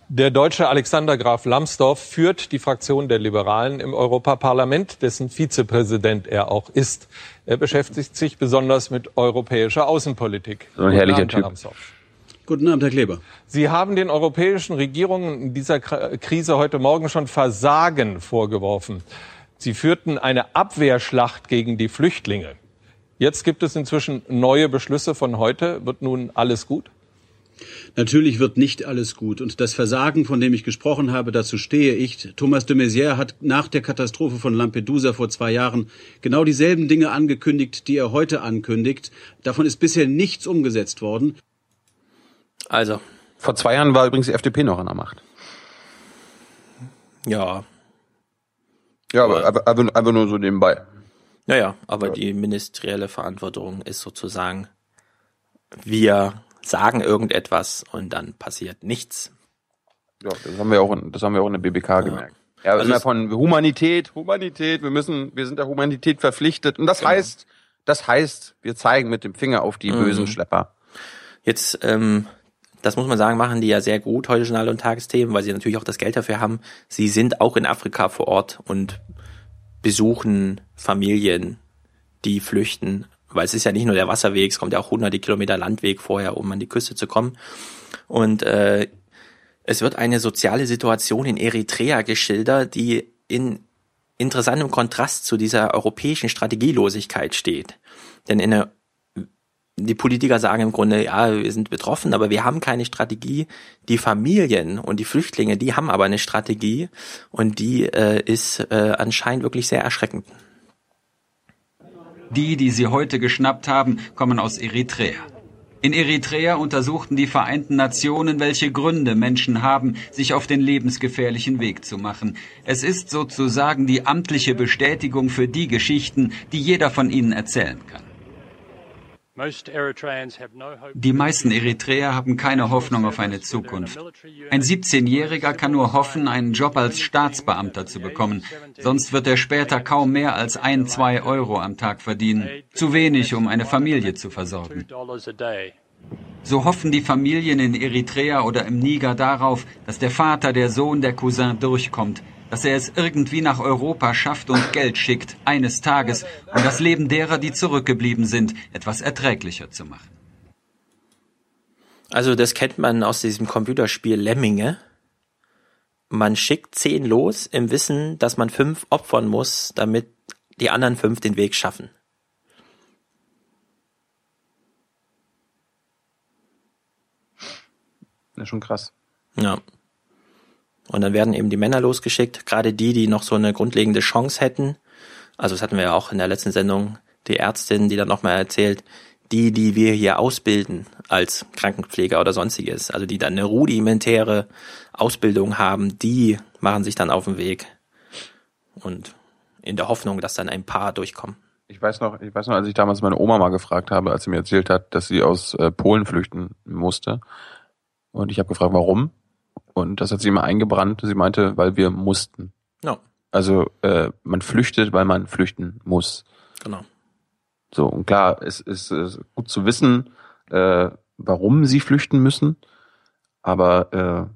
Der deutsche Alexander Graf Lambsdorff führt die Fraktion der Liberalen im Europaparlament, dessen Vizepräsident er auch ist. Er beschäftigt sich besonders mit europäischer Außenpolitik. So ein herrlicher Typ. Guten Abend, Herr Kleber. Sie haben den europäischen Regierungen in dieser Krise heute Morgen schon Versagen vorgeworfen. Sie führten eine Abwehrschlacht gegen die Flüchtlinge. Jetzt gibt es inzwischen neue Beschlüsse von heute. Wird nun alles gut? Natürlich wird nicht alles gut. Und das Versagen, von dem ich gesprochen habe, dazu stehe ich. Thomas de Maizière hat nach der Katastrophe von Lampedusa vor zwei Jahren genau dieselben Dinge angekündigt, die er heute ankündigt. Davon ist bisher nichts umgesetzt worden. Also. Vor zwei Jahren war übrigens die FDP noch an der Macht. Ja, ja, aber, aber, aber, aber nur so nebenbei. Naja, aber ja. die ministerielle Verantwortung ist sozusagen, wir sagen irgendetwas und dann passiert nichts. Ja, das haben wir auch, in, das haben wir auch in der BBK ja. gemerkt. Ja, also immer von Humanität, Humanität, wir müssen, wir sind der Humanität verpflichtet. Und das genau. heißt, das heißt, wir zeigen mit dem Finger auf die mhm. bösen Schlepper. Jetzt, ähm, das muss man sagen, machen die ja sehr gut, heute Journal und Tagesthemen, weil sie natürlich auch das Geld dafür haben. Sie sind auch in Afrika vor Ort und besuchen Familien, die flüchten, weil es ist ja nicht nur der Wasserweg, es kommt ja auch hunderte Kilometer Landweg vorher, um an die Küste zu kommen. Und äh, es wird eine soziale Situation in Eritrea geschildert, die in interessantem Kontrast zu dieser europäischen Strategielosigkeit steht. Denn in der die Politiker sagen im Grunde, ja, wir sind betroffen, aber wir haben keine Strategie. Die Familien und die Flüchtlinge, die haben aber eine Strategie und die äh, ist äh, anscheinend wirklich sehr erschreckend. Die, die sie heute geschnappt haben, kommen aus Eritrea. In Eritrea untersuchten die Vereinten Nationen, welche Gründe Menschen haben, sich auf den lebensgefährlichen Weg zu machen. Es ist sozusagen die amtliche Bestätigung für die Geschichten, die jeder von ihnen erzählen kann. Die meisten Eritreer haben keine Hoffnung auf eine Zukunft. Ein 17-Jähriger kann nur hoffen, einen Job als Staatsbeamter zu bekommen. Sonst wird er später kaum mehr als ein, zwei Euro am Tag verdienen. Zu wenig, um eine Familie zu versorgen. So hoffen die Familien in Eritrea oder im Niger darauf, dass der Vater, der Sohn, der Cousin durchkommt dass er es irgendwie nach Europa schafft und Geld schickt, eines Tages, um das Leben derer, die zurückgeblieben sind, etwas erträglicher zu machen. Also das kennt man aus diesem Computerspiel Lemminge. Man schickt zehn los im Wissen, dass man fünf opfern muss, damit die anderen fünf den Weg schaffen. Ja, schon krass. Ja. Und dann werden eben die Männer losgeschickt, gerade die, die noch so eine grundlegende Chance hätten. Also das hatten wir ja auch in der letzten Sendung, die Ärztin, die dann nochmal erzählt, die, die wir hier ausbilden als Krankenpfleger oder sonstiges, also die dann eine rudimentäre Ausbildung haben, die machen sich dann auf den Weg und in der Hoffnung, dass dann ein paar durchkommen. Ich weiß noch, ich weiß noch, als ich damals meine Oma mal gefragt habe, als sie mir erzählt hat, dass sie aus äh, Polen flüchten musste. Und ich habe gefragt, warum? Und das hat sie immer eingebrannt. Sie meinte, weil wir mussten. Ja. Also äh, man flüchtet, weil man flüchten muss. Genau. So, und klar, es ist, ist gut zu wissen, äh, warum sie flüchten müssen. Aber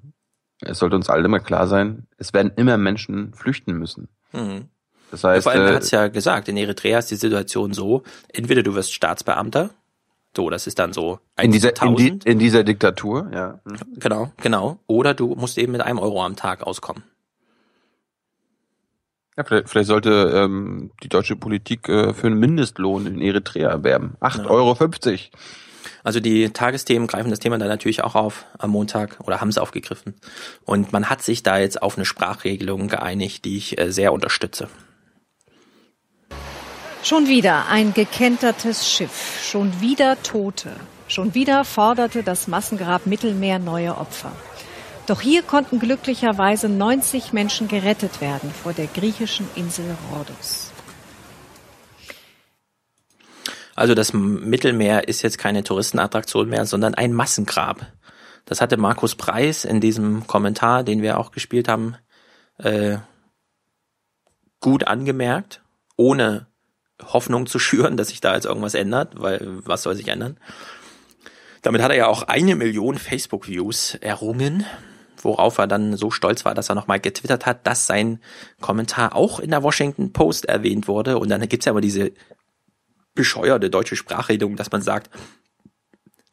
äh, es sollte uns allen immer klar sein, es werden immer Menschen flüchten müssen. Mhm. Das heißt, Vor allem, äh, hat es ja gesagt, in Eritrea ist die Situation so, entweder du wirst Staatsbeamter, so, das ist dann so in dieser, in, die, 1000. in dieser Diktatur, ja. Hm. Genau, genau. Oder du musst eben mit einem Euro am Tag auskommen. Ja, vielleicht, vielleicht sollte ähm, die deutsche Politik äh, für einen Mindestlohn in Eritrea werben. 8,50 Ja. Euro. 50. Also die Tagesthemen greifen das Thema dann natürlich auch auf am Montag oder haben es aufgegriffen. Und man hat sich da jetzt auf eine Sprachregelung geeinigt, die ich äh, sehr unterstütze. Schon wieder ein gekentertes Schiff, schon wieder Tote. Schon wieder forderte das Massengrab Mittelmeer neue Opfer. Doch hier konnten glücklicherweise 90 Menschen gerettet werden vor der griechischen Insel Rhodos. Also das Mittelmeer ist jetzt keine Touristenattraktion mehr, sondern ein Massengrab. Das hatte Markus Preis in diesem Kommentar, den wir auch gespielt haben, äh, gut angemerkt, ohne Hoffnung zu [LAUGHS] schüren, dass sich da jetzt irgendwas ändert, weil was soll sich ändern? Damit hat er ja auch eine Million Facebook-Views errungen, worauf er dann so stolz war, dass er nochmal getwittert hat, dass sein Kommentar auch in der Washington Post erwähnt wurde. Und dann gibt's ja immer diese bescheuerte deutsche Sprachregelung, dass man sagt,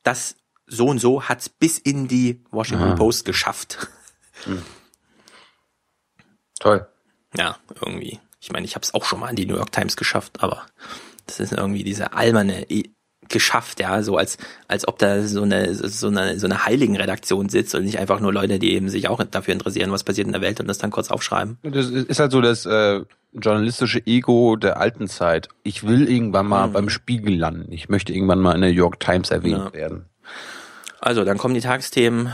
das so und so hat's bis in die Washington Ah. Post geschafft. Toll. Ja, irgendwie. Ich meine, ich habe es auch schon mal in die New York Times geschafft, aber das ist irgendwie diese alberne I- geschafft, ja, so als als ob da so eine so eine so eine Heiligenredaktion sitzt und nicht einfach nur Leute, die eben sich auch dafür interessieren, was passiert in der Welt und das dann kurz aufschreiben. Das ist halt so das äh, journalistische Ego der alten Zeit. Ich will irgendwann mal Mhm. beim Spiegel landen. Ich möchte irgendwann mal in der New York Times erwähnt Ja. werden. Also, dann kommen die Tagesthemen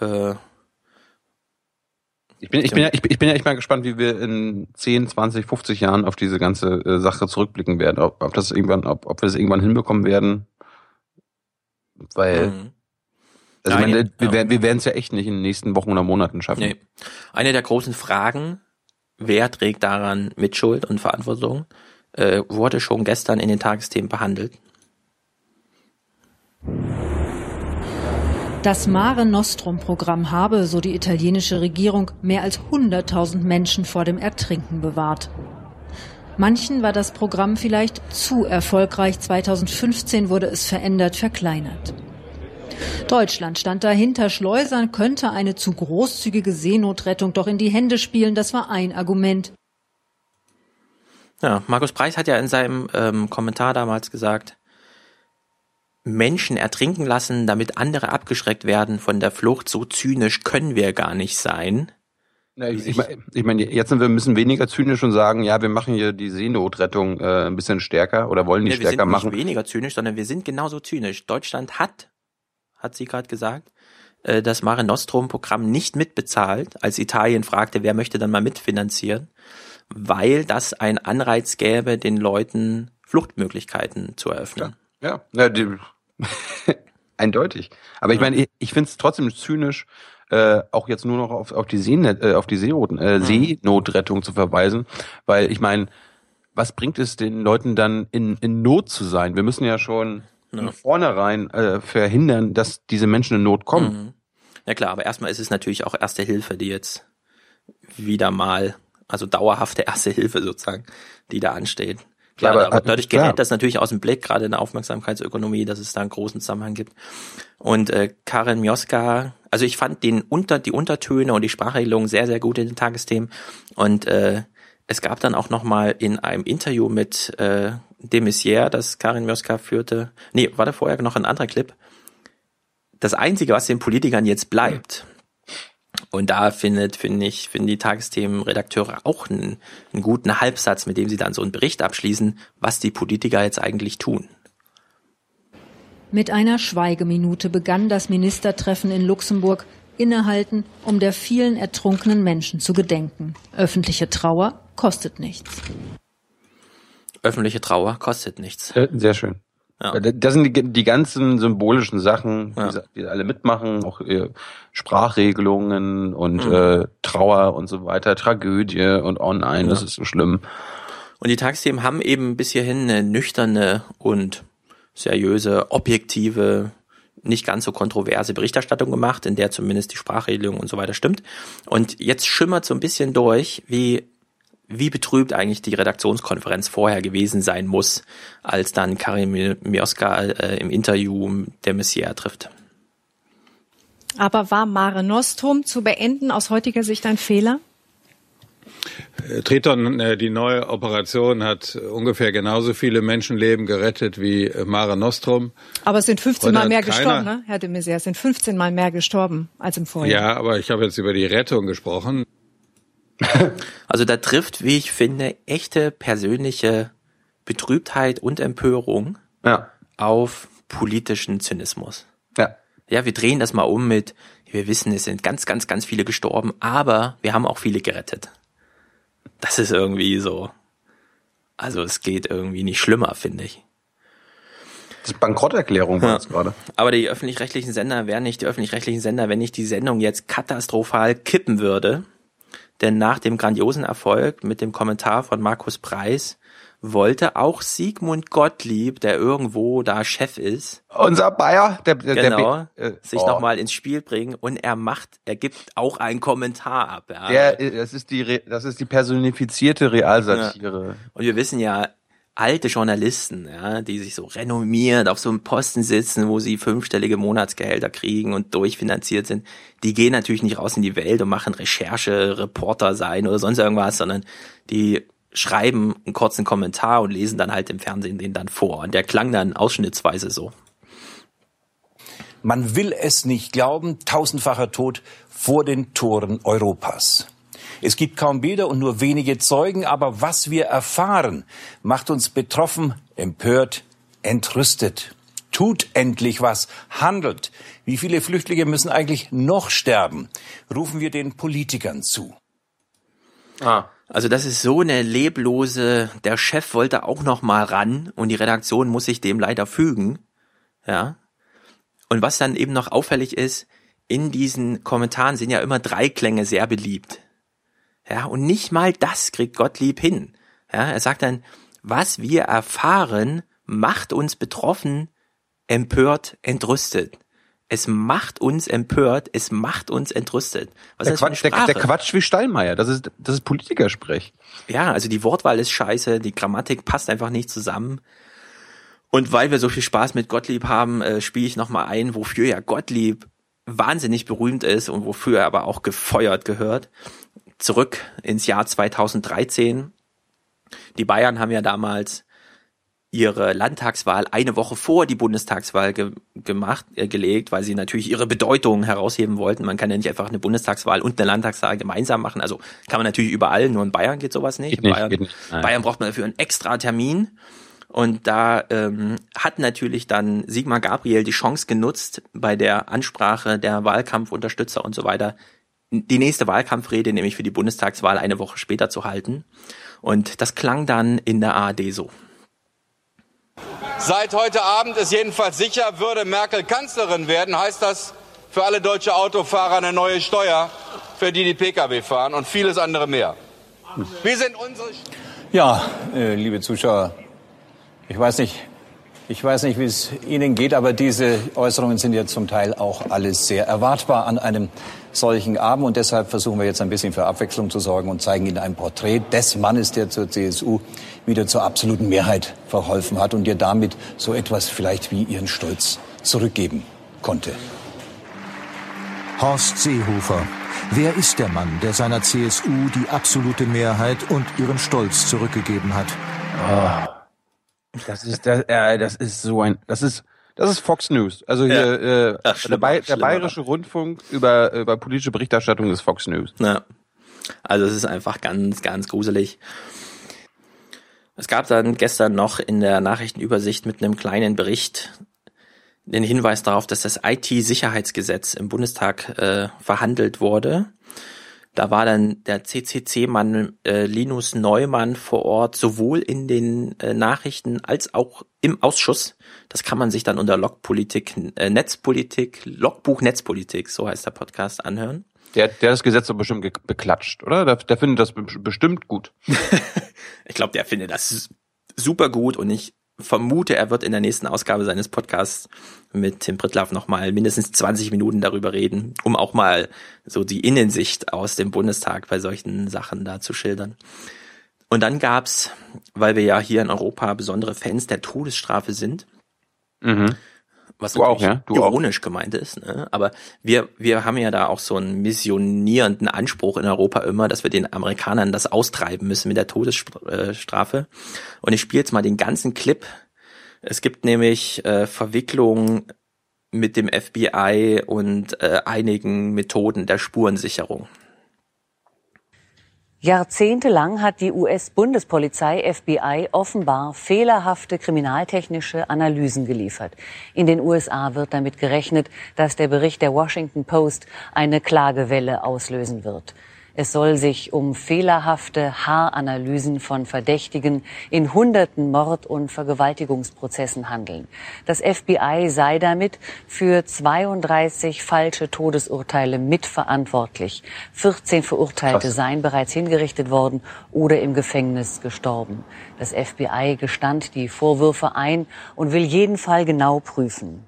äh, Ich bin, ich, bin ja, ich, bin- ich bin ja echt mal gespannt, wie wir in 10, 20, 50 Jahren auf diese ganze äh, Sache zurückblicken werden. Ob, ob das irgendwann, ob, ob wir das irgendwann hinbekommen werden. Weil, mhm. also Nein, meine, ja. wir, werden- wir werden es ja echt nicht in den nächsten Wochen oder Monaten schaffen. Nee. Eine der großen Fragen, wer trägt daran Mitschuld und Verantwortung, äh, wurde schon gestern in den Tagesthemen behandelt. Das Mare Nostrum-Programm habe, so die italienische Regierung, mehr als 100.000 Menschen vor dem Ertrinken bewahrt. Manchen war das Programm vielleicht zu erfolgreich. 2015 wurde es verändert, verkleinert. Deutschland stand dahinter. Schleusern könnte eine zu großzügige Seenotrettung doch in die Hände spielen. Das war ein Argument. Ja, Markus Preis hat ja in seinem ähm, Kommentar damals gesagt, Menschen ertrinken lassen, damit andere abgeschreckt werden von der Flucht, so zynisch können wir gar nicht sein. Ja, ich, ich meine, ich mein, jetzt sind wir müssen weniger zynisch und sagen, ja, wir machen hier die Seenotrettung äh, ein bisschen stärker oder wollen die wir stärker sind machen. nicht weniger zynisch, sondern wir sind genauso zynisch. Deutschland hat, hat sie gerade gesagt, äh, das Mare Nostrum-Programm nicht mitbezahlt, als Italien fragte, wer möchte dann mal mitfinanzieren, weil das ein Anreiz gäbe, den Leuten Fluchtmöglichkeiten zu eröffnen. Ja, Ja, ja die, [LAUGHS] eindeutig. Aber ich meine, ich, ich finde es trotzdem zynisch, äh, auch jetzt nur noch auf, auf die Seenet, äh, auf die Seeroten, äh, Seenotrettung zu verweisen, weil ich meine, was bringt es den Leuten dann in, in Not zu sein? Wir müssen ja schon ja. von vornherein äh, verhindern, dass diese Menschen in Not kommen. Mhm. Ja klar, aber erstmal ist es natürlich auch Erste Hilfe, die jetzt wieder mal, also dauerhafte [LAUGHS] Erste Hilfe sozusagen, die da ansteht. Klar, aber, aber dadurch gerät klar. das natürlich aus dem Blick, gerade in der Aufmerksamkeitsökonomie, dass es da einen großen Zusammenhang gibt. Und äh, Karin Mioska, also ich fand den unter die Untertöne und die Sprachregelung sehr sehr gut in den Tagesthemen und äh, es gab dann auch noch mal in einem Interview mit äh, de Maizière, das Karin Mioska führte. Nee, war da vorher noch ein anderer Clip. Das einzige, was den Politikern jetzt bleibt, und da findet, finde ich, finden die Tagesthemenredakteure auch einen, einen guten Halbsatz, mit dem sie dann so einen Bericht abschließen, was die Politiker jetzt eigentlich tun. Mit einer Schweigeminute begann das Ministertreffen in Luxemburg, innehalten, um der vielen ertrunkenen Menschen zu gedenken. Öffentliche Trauer kostet nichts. Öffentliche Trauer kostet nichts. Sehr schön. Ja. Das sind die, die ganzen symbolischen Sachen, ja. die, die alle mitmachen, auch äh, Sprachregelungen und mhm. äh, Trauer und so weiter, Tragödie und oh nein, ja. das ist so schlimm. Und die Tagesthemen haben eben bis hierhin eine nüchterne und seriöse, objektive, nicht ganz so kontroverse Berichterstattung gemacht, in der zumindest die Sprachregelung und so weiter stimmt. Und jetzt schimmert so ein bisschen durch, wie wie betrübt eigentlich die Redaktionskonferenz vorher gewesen sein muss, als dann Karim Mioska äh, im Interview der Messier trifft. Aber war Mare Nostrum zu beenden aus heutiger Sicht ein Fehler? Äh, Triton, äh, die neue Operation hat ungefähr genauso viele Menschenleben gerettet wie äh, Mare Nostrum. Aber es sind 15 Mal mehr gestorben, ne? Herr de Maizière, es sind 15 Mal mehr gestorben als im Vorjahr. Ja, aber ich habe jetzt über die Rettung gesprochen. [LAUGHS] Also da trifft, wie ich finde, echte persönliche Betrübtheit und Empörung ja. auf politischen Zynismus. Ja. Ja, wir drehen das mal um mit, wir wissen, es sind ganz, ganz, ganz viele gestorben, aber wir haben auch viele gerettet. Das ist irgendwie so. Also es geht irgendwie nicht schlimmer, finde ich. Das ist Bankrotterklärung war ja. gerade. Aber die öffentlich-rechtlichen Sender wären nicht die öffentlich-rechtlichen Sender, wenn nicht die Sendung jetzt katastrophal kippen würde denn nach dem grandiosen Erfolg mit dem Kommentar von Markus Preis wollte auch Sigmund Gottlieb, der irgendwo da Chef ist, unser Bayer, der, der, genau, der, äh, sich oh. nochmal ins Spiel bringen und er macht, er gibt auch einen Kommentar ab. Ja. Der, das ist die, das ist die personifizierte Realsatire. Ja. Und wir wissen ja, alte Journalisten, ja, die sich so renommiert auf so einem Posten sitzen, wo sie fünfstellige Monatsgehälter kriegen und durchfinanziert sind, die gehen natürlich nicht raus in die Welt und machen Recherche, Reporter sein oder sonst irgendwas, sondern die schreiben einen kurzen Kommentar und lesen dann halt im Fernsehen den dann vor. Und der klang dann ausschnittsweise so. Man will es nicht glauben, tausendfacher Tod vor den Toren Europas. Es gibt kaum Bilder und nur wenige Zeugen, aber was wir erfahren, macht uns betroffen, empört, entrüstet. Tut endlich was, handelt. Wie viele Flüchtlinge müssen eigentlich noch sterben? Rufen wir den Politikern zu. Ah. Also das ist so eine leblose, der Chef wollte auch noch mal ran und die Redaktion muss sich dem leider fügen. Ja. Und was dann eben noch auffällig ist, in diesen Kommentaren sind ja immer drei Klänge sehr beliebt. Ja, und nicht mal das kriegt Gottlieb hin. Ja, er sagt dann, was wir erfahren, macht uns betroffen, empört, entrüstet. Es macht uns empört, es macht uns entrüstet. Was der, Quatsch, der, der Quatsch wie Steinmeier, das ist, das ist Politikersprech. Ja, also die Wortwahl ist scheiße, die Grammatik passt einfach nicht zusammen. Und weil wir so viel Spaß mit Gottlieb haben, äh, spiele ich nochmal ein, wofür ja Gottlieb wahnsinnig berühmt ist und wofür er aber auch gefeuert gehört zurück ins Jahr 2013. Die Bayern haben ja damals ihre Landtagswahl eine Woche vor die Bundestagswahl ge gemacht, äh, gelegt, weil sie natürlich ihre Bedeutung herausheben wollten. Man kann ja nicht einfach eine Bundestagswahl und eine Landtagswahl gemeinsam machen. Also kann man natürlich überall, nur in Bayern geht sowas nicht. Geht nicht, Bayern, nicht. Bayern braucht man dafür einen extra Termin. Und da ähm, hat natürlich dann Sigmar Gabriel die Chance genutzt, bei der Ansprache der Wahlkampfunterstützer und so weiter die nächste Wahlkampfrede, nämlich für die Bundestagswahl, eine Woche später zu halten. Und das klang dann in der ARD so. Seit heute Abend ist jedenfalls sicher, würde Merkel Kanzlerin werden, heißt das für alle deutsche Autofahrer eine neue Steuer, für die die Pkw fahren und vieles andere mehr. Wie sind unsere Ja, äh, liebe Zuschauer, ich weiß nicht, ich weiß nicht, wie es Ihnen geht, aber diese Äußerungen sind ja zum Teil auch alles sehr erwartbar an einem solchen Abend. Und deshalb versuchen wir jetzt ein bisschen für Abwechslung zu sorgen und zeigen Ihnen ein Porträt des Mannes, der zur CSU wieder zur absoluten Mehrheit verholfen hat und ihr damit so etwas vielleicht wie ihren Stolz zurückgeben konnte. Horst Seehofer. Wer ist der Mann, der seiner CSU die absolute Mehrheit und ihren Stolz zurückgegeben hat? Oh, das ist das, äh, das ist so ein, das ist das ist Fox News. Also hier Ja. äh, Ach, schlimmer, der, Bay- der bayerische Rundfunk über über politische Berichterstattung ist Fox News. Ja. Also es ist einfach ganz, ganz gruselig. Es gab dann gestern noch in der Nachrichtenübersicht mit einem kleinen Bericht den Hinweis darauf, dass das IT-Sicherheitsgesetz im Bundestag äh, verhandelt wurde. Da war dann der CCC-Mann äh, Linus Neumann vor Ort, sowohl in den äh, Nachrichten als auch im Ausschuss. Das kann man sich dann unter Logpolitik, äh, Netzpolitik, Logbuch Netzpolitik, so heißt der Podcast, anhören. Der, der das Gesetz doch bestimmt beklatscht, oder? Der, der findet das be- bestimmt gut. [LAUGHS] Ich glaube, der findet das super gut und ich vermute, er wird in der nächsten Ausgabe seines Podcasts mit Tim Prittlaff nochmal mindestens 20 Minuten darüber reden, um auch mal so die Innensicht aus dem Bundestag bei solchen Sachen da zu schildern. Und dann gab's, weil wir ja hier in Europa besondere Fans der Todesstrafe sind, Mhm. Was Du auch, ja? Du auch. ironisch gemeint ist, ne? aber wir, wir haben ja da auch so einen missionierenden Anspruch in Europa immer, dass wir den Amerikanern das austreiben müssen mit der Todesstrafe. Und ich spiele jetzt mal den ganzen Clip. Es gibt nämlich äh, Verwicklungen mit dem FBI und äh, einigen Methoden der Spurensicherung. Jahrzehntelang hat die US-Bundespolizei FBI offenbar fehlerhafte kriminaltechnische Analysen geliefert. In den USA wird damit gerechnet, dass der Bericht der Washington Post eine Klagewelle auslösen wird. Es soll sich um fehlerhafte Haaranalysen von Verdächtigen in hunderten Mord- und Vergewaltigungsprozessen handeln. Das FBI sei damit für 32 falsche Todesurteile mitverantwortlich. 14 Verurteilte Krass. seien bereits hingerichtet worden oder im Gefängnis gestorben. Das FBI gestand die Vorwürfe ein und will jeden Fall genau prüfen.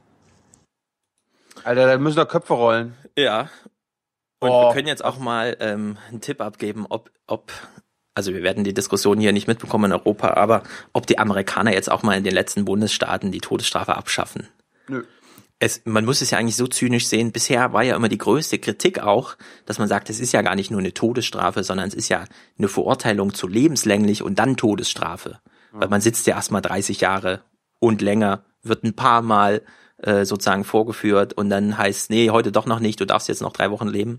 Alter, da müssen doch Köpfe rollen. Ja. Und Oh. wir können jetzt auch mal ähm, einen Tipp abgeben, ob, ob, also wir werden die Diskussion hier nicht mitbekommen in Europa, aber ob die Amerikaner jetzt auch mal in den letzten Bundesstaaten die Todesstrafe abschaffen. Nö. Es, man muss es ja eigentlich so zynisch sehen. Bisher war ja immer die größte Kritik auch, dass man sagt, es ist ja gar nicht nur eine Todesstrafe, sondern es ist ja eine Verurteilung zu lebenslänglich und dann Todesstrafe. Weil man sitzt ja erstmal 30 Jahre und länger, wird ein paar Mal äh, sozusagen vorgeführt und dann heißt, nee, heute doch noch nicht, du darfst jetzt noch drei Wochen leben.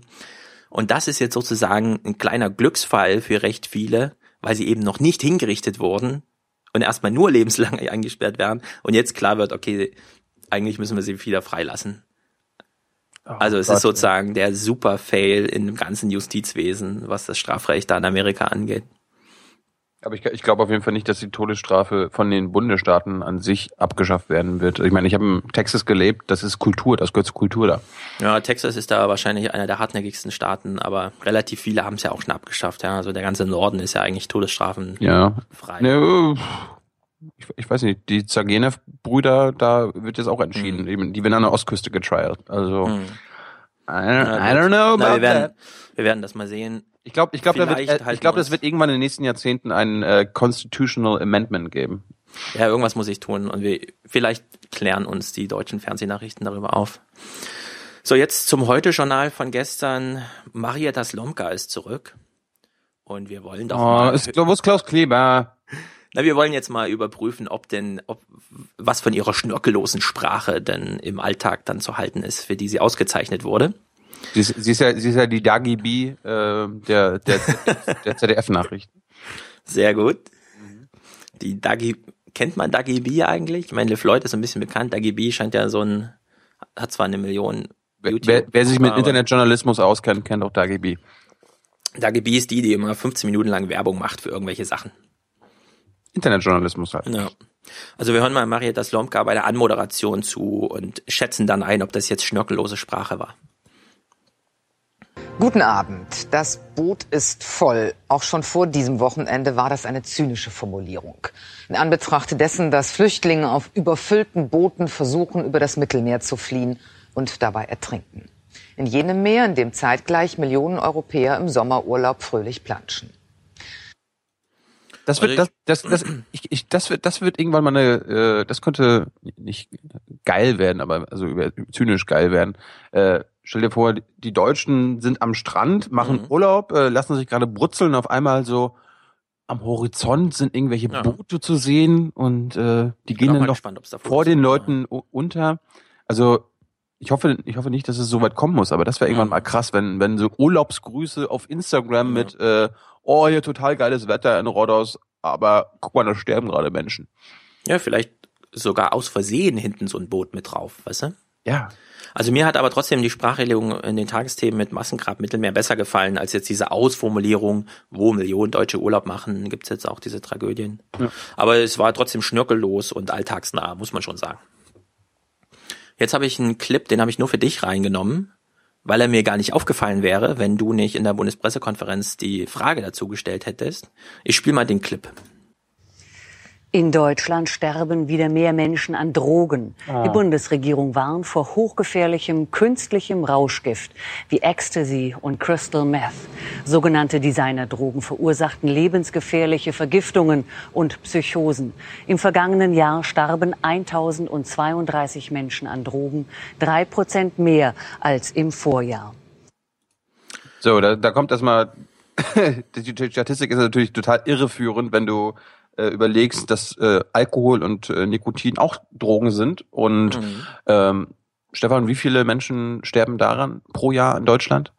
Und das ist jetzt sozusagen ein kleiner Glücksfall für recht viele, weil sie eben noch nicht hingerichtet wurden und erstmal nur [LAUGHS] lebenslang eingesperrt werden und jetzt klar wird, okay, eigentlich müssen wir sie wieder freilassen. Also es Gott, ist sozusagen der super Fail in dem ganzen Justizwesen, was das Strafrecht da in Amerika angeht. Aber ich, ich glaube auf jeden Fall nicht, dass die Todesstrafe von den Bundesstaaten an sich abgeschafft werden wird. Ich meine, ich habe in Texas gelebt, das ist Kultur, das gehört zur Kultur da. Ja, Texas ist da wahrscheinlich einer der hartnäckigsten Staaten, aber relativ viele haben es ja auch schon abgeschafft. Ja, also der ganze Norden ist ja eigentlich Todesstrafen Ja. frei. Ne, ich, ich weiß nicht, die Zagenev-Brüder, da wird jetzt auch entschieden. Eben, Die werden an der Ostküste getrialt. Also, Hm. I, I don't know Na, about wir werden, that. wir werden das mal sehen. Ich glaube, ich glaube, da wird, äh, ich glaube, wir das wird irgendwann in den nächsten Jahrzehnten ein äh, Constitutional Amendment geben. Ja, irgendwas muss ich tun und wir vielleicht klären uns die deutschen Fernsehnachrichten darüber auf. So, jetzt zum Heute-Journal von gestern. Marietta Slomka ist zurück. Und wir wollen doch Oh, mal, ist, wo ist Klaus Kleber? [LAUGHS] na, wir wollen jetzt mal überprüfen, ob denn, ob, was von ihrer schnörkellosen Sprache denn im Alltag dann zu halten ist, für die sie ausgezeichnet wurde. Sie ist, sie ist ja, sie ist ja die Dagi B äh, der, der, der ZDF-Nachrichten. Sehr gut. Die Dagi, kennt man Dagi B eigentlich? Ich meine, Le Floyd ist ein bisschen bekannt. Dagi B scheint ja so ein, hat zwar eine Million Wer, wer, wer sich mit Internetjournalismus auskennt, kennt auch Dagi B. Dagi B ist die, die immer 15 Minuten lang Werbung macht für irgendwelche Sachen. Internetjournalismus halt. Ja. Also wir hören mal Marietta Slomka bei der Anmoderation zu und schätzen dann ein, ob das jetzt schnörkellose Sprache war. Guten Abend. Das Boot ist voll. Auch schon vor diesem Wochenende war das eine zynische Formulierung. In Anbetracht dessen, dass Flüchtlinge auf überfüllten Booten versuchen, über das Mittelmeer zu fliehen und dabei ertrinken. In jenem Meer, in dem zeitgleich Millionen Europäer im Sommerurlaub fröhlich planschen. Das wird, das, das, das, ich, ich, das wird, das wird irgendwann mal eine, äh, das könnte nicht geil werden, aber also über, zynisch geil werden. Äh, stell dir vor, die Deutschen sind am Strand, machen Mhm. Urlaub, äh, lassen sich gerade brutzeln, auf einmal so am Horizont sind irgendwelche Ja. Boote zu sehen und äh, die gehen dann noch gespannt, vor den Leuten u- unter. Also ich hoffe, ich hoffe nicht, dass es so weit kommen muss, aber das wäre irgendwann mal krass, wenn, wenn so Urlaubsgrüße auf Instagram mit äh, oh, hier total geiles Wetter in Rhodos, aber guck mal, da sterben gerade Menschen. Ja, vielleicht sogar aus Versehen hinten so ein Boot mit drauf, weißt du? Ja. Also mir hat aber trotzdem die Sprachregelung in den Tagesthemen mit Massengrab Mittelmeer besser gefallen als jetzt diese Ausformulierung, wo Millionen Deutsche Urlaub machen, gibt's jetzt auch diese Tragödien. Ja. Aber es war trotzdem schnörkellos und alltagsnah, muss man schon sagen. Jetzt habe ich einen Clip, den habe ich nur für dich reingenommen, weil er mir gar nicht aufgefallen wäre, wenn du nicht in der Bundespressekonferenz die Frage dazu gestellt hättest. Ich spiele mal den Clip. In Deutschland sterben wieder mehr Menschen an Drogen. Ah. Die Bundesregierung warnt vor hochgefährlichem künstlichem Rauschgift wie Ecstasy und Crystal Meth. Sogenannte Designerdrogen verursachten lebensgefährliche Vergiftungen und Psychosen. Im vergangenen Jahr starben 1032 Menschen an Drogen, drei Prozent mehr als im Vorjahr. So, da, da kommt erstmal, die [LAUGHS] die Statistik ist natürlich total irreführend, wenn du äh, überlegst, dass äh, Alkohol und äh, Nikotin auch Drogen sind. Und Mhm. ähm, Stefan, wie viele Menschen sterben daran pro Jahr in Deutschland?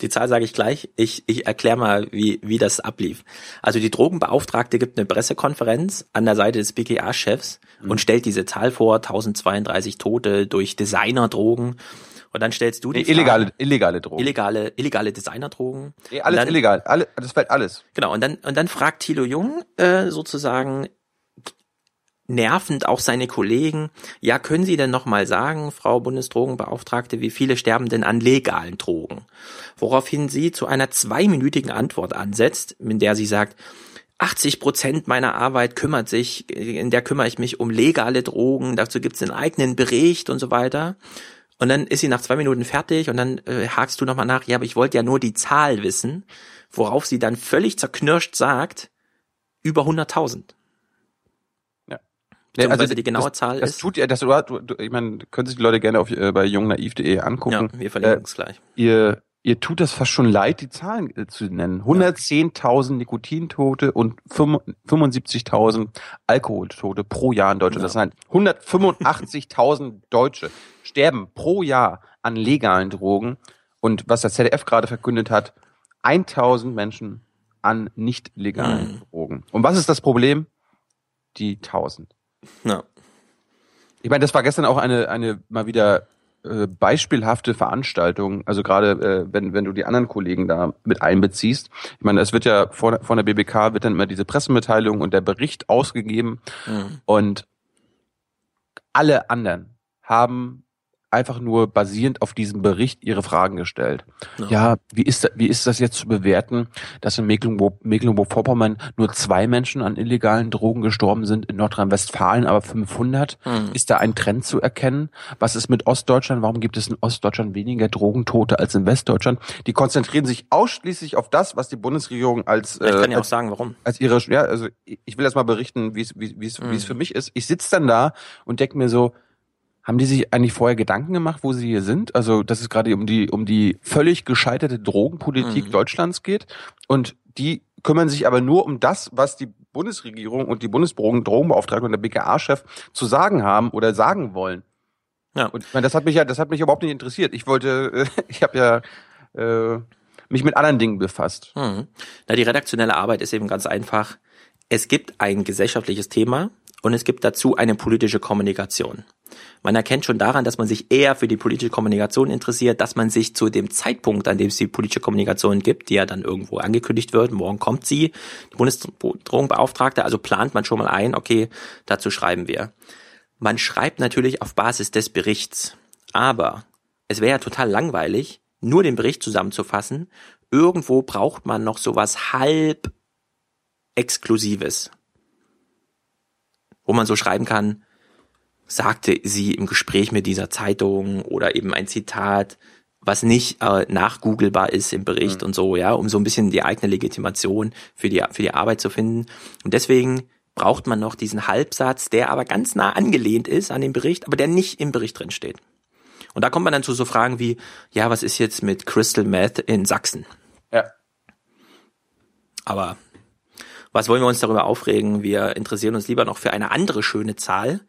Die Zahl sage ich gleich. Ich, ich erkläre mal, wie, wie das ablief. Also die Drogenbeauftragte gibt eine Pressekonferenz an der Seite des BKA-Chefs Mhm. und stellt diese Zahl vor, 1032 Tote durch Designerdrogen. Und dann stellst du die Nee, illegale, Frage, illegale Drogen. illegale, illegale Designerdrogen. Nee, alles dann, illegal. Alle, das fällt alles. Genau, und dann, und dann fragt Thilo Jung äh, sozusagen nervend auch seine Kollegen, ja, können Sie denn noch mal sagen, Frau Bundesdrogenbeauftragte, wie viele sterben denn an legalen Drogen? Woraufhin sie zu einer zweiminütigen Antwort ansetzt, in der sie sagt, 80 Prozent meiner Arbeit kümmert sich, in der kümmere ich mich um legale Drogen, dazu gibt es einen eigenen Bericht und so weiter. Und dann ist sie nach zwei Minuten fertig und dann äh, hakst du nochmal nach, ja, aber ich wollte ja nur die Zahl wissen, worauf sie dann völlig zerknirscht sagt, über 100.000. Ja. Beziehungsweise die genaue das, Zahl das ist. Tut ihr, das, du, du, ich meine, können sich die Leute gerne auf, äh, bei jungnaiv.de angucken. Ja, wir verlinken es gleich. Ihr, ihr tut das fast schon leid, die Zahlen äh, zu nennen. 110.000 Nikotintote und 75.000 Alkoholtote pro Jahr in Deutschland. Das heißt, 185.000 [LAUGHS] Deutsche sterben pro Jahr an legalen Drogen. Und was der ZDF gerade verkündet hat, 1.000 Menschen an nicht legalen Mhm. Drogen. Und was ist das Problem? Die 1000. Ja. Ich meine, das war gestern auch eine, eine mal wieder äh, beispielhafte Veranstaltung. Also gerade äh, wenn, wenn du die anderen Kollegen da mit einbeziehst. Ich meine, es wird ja vor, vor der BBK wird dann immer diese Pressemitteilung und der Bericht ausgegeben Mhm. und alle anderen haben einfach nur basierend auf diesem Bericht ihre Fragen gestellt. Ja. Ja, wie ist da, wie ist das jetzt zu bewerten, dass in Mecklenburg- Mecklenburg-Vorpommern nur zwei Menschen an illegalen Drogen gestorben sind, in Nordrhein-Westfalen aber 500? Mhm. Ist da ein Trend zu erkennen? Was ist mit Ostdeutschland? Warum gibt es in Ostdeutschland weniger Drogentote als in Westdeutschland? Die konzentrieren sich ausschließlich auf das, was die Bundesregierung als Ich kann ja auch als, sagen, warum. als ihre ja also ich will erst mal berichten, wie es wie wie es wie es für mich ist. Ich sitze dann da und denke mir so, haben die sich eigentlich vorher Gedanken gemacht, wo sie hier sind? Also, dass es gerade um die um die völlig gescheiterte Drogenpolitik Mhm. Deutschlands geht und die kümmern sich aber nur um das, was die Bundesregierung und die Bundesdrogenbeauftragte und der BKA-Chef zu sagen haben oder sagen wollen. Ja. Und ich meine, das hat mich ja, das hat mich überhaupt nicht interessiert. Ich wollte, [LAUGHS] ich habe ja äh, mich mit anderen Dingen befasst. Mhm. Na, die redaktionelle Arbeit ist eben ganz einfach. Es gibt ein gesellschaftliches Thema und es gibt dazu eine politische Kommunikation. Man erkennt schon daran, dass man sich eher für die politische Kommunikation interessiert, dass man sich zu dem Zeitpunkt, an dem es die politische Kommunikation gibt, die ja dann irgendwo angekündigt wird, morgen kommt sie, die Bundesdrogenbeauftragte, also plant man schon mal ein, okay, dazu schreiben wir. Man schreibt natürlich auf Basis des Berichts, aber es wäre ja total langweilig, nur den Bericht zusammenzufassen. Irgendwo braucht man noch sowas halb Exklusives, wo man so schreiben kann, sagte sie im Gespräch mit dieser Zeitung oder eben ein Zitat, was nicht äh, nachgoogelbar ist im Bericht mhm. und so, ja, um so ein bisschen die eigene Legitimation für die, für die Arbeit zu finden. Und deswegen braucht man noch diesen Halbsatz, der aber ganz nah angelehnt ist an den Bericht, aber der nicht im Bericht drin steht. Und da kommt man dann zu so Fragen wie, ja, was ist jetzt mit Crystal Meth in Sachsen? Ja. Aber was wollen wir uns darüber aufregen? Wir interessieren uns lieber noch für eine andere schöne Zahl.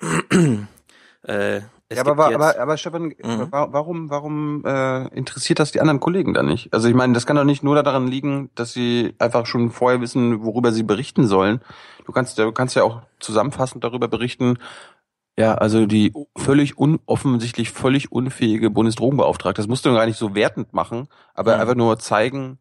[CLEARS THROAT] äh, ja, aber, aber, aber, aber Stefan, mhm. warum, warum äh, interessiert das die anderen Kollegen da nicht? Also ich meine, das kann doch nicht nur daran liegen, dass sie einfach schon vorher wissen, worüber sie berichten sollen. Du kannst, du kannst ja auch zusammenfassend darüber berichten, ja, also die völlig un, offensichtlich völlig unfähige Bundesdrogenbeauftragte. Das musst du gar nicht so wertend machen, aber mhm. einfach nur zeigen,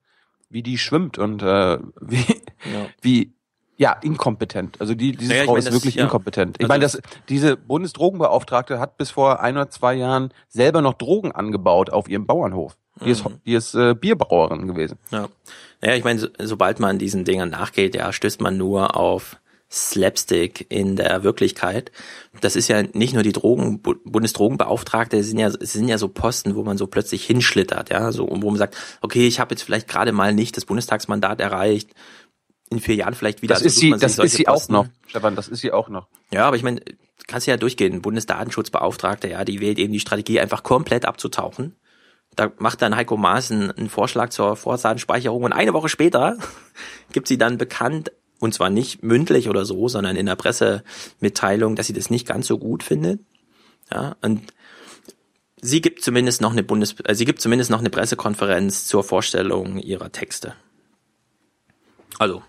wie die schwimmt und äh, [LAUGHS] wie, ja. wie ja, inkompetent. Also die, diese naja, Frau ist das, wirklich ja. inkompetent. Ich also, meine, das, diese Bundesdrogenbeauftragte hat bis vor ein oder zwei Jahren selber noch Drogen angebaut auf ihrem Bauernhof. Die ist, mhm. die ist äh, Bierbrauerin gewesen. Ja, naja, ich meine, so, sobald man diesen Dingen nachgeht, ja, stößt man nur auf Slapstick in der Wirklichkeit. Das ist ja nicht nur die Drogen, Bundesdrogenbeauftragte, es sind ja, sind ja so Posten, wo man so plötzlich hinschlittert, ja, so, wo man sagt, okay, ich habe jetzt vielleicht gerade mal nicht das Bundestagsmandat erreicht, in vier Jahren vielleicht wieder. Das ist sie, das ist sie Posten. auch noch, Stefan, das ist sie auch noch. Ja, aber ich meine, kannst ja durchgehen. Bundesdatenschutzbeauftragter, ja, die wählt eben die Strategie, einfach komplett abzutauchen. Da macht dann Heiko Maas einen, einen Vorschlag zur Vorsatenspeicherung und eine Woche später [LAUGHS] gibt sie dann bekannt, und zwar nicht mündlich oder so, sondern in der Pressemitteilung, dass sie das nicht ganz so gut findet. Ja, und sie gibt zumindest noch eine Bundes, äh, sie gibt zumindest noch eine Pressekonferenz zur Vorstellung ihrer Texte. Also,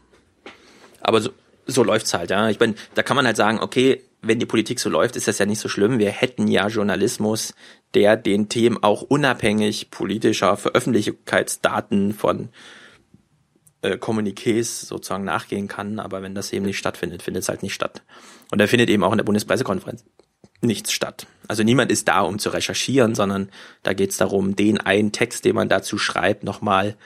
aber so, so läuft's halt, ja. Ich bin, da kann man halt sagen, okay, wenn die Politik so läuft, ist das ja nicht so schlimm. Wir hätten ja Journalismus, der den Themen auch unabhängig politischer Veröffentlichkeitsdaten von äh, Kommuniqués sozusagen nachgehen kann, aber wenn das eben nicht stattfindet, findet es halt nicht statt. Und da findet eben auch in der Bundespressekonferenz nichts statt. Also niemand ist da, um zu recherchieren, sondern da geht es darum, den einen Text, den man dazu schreibt, nochmal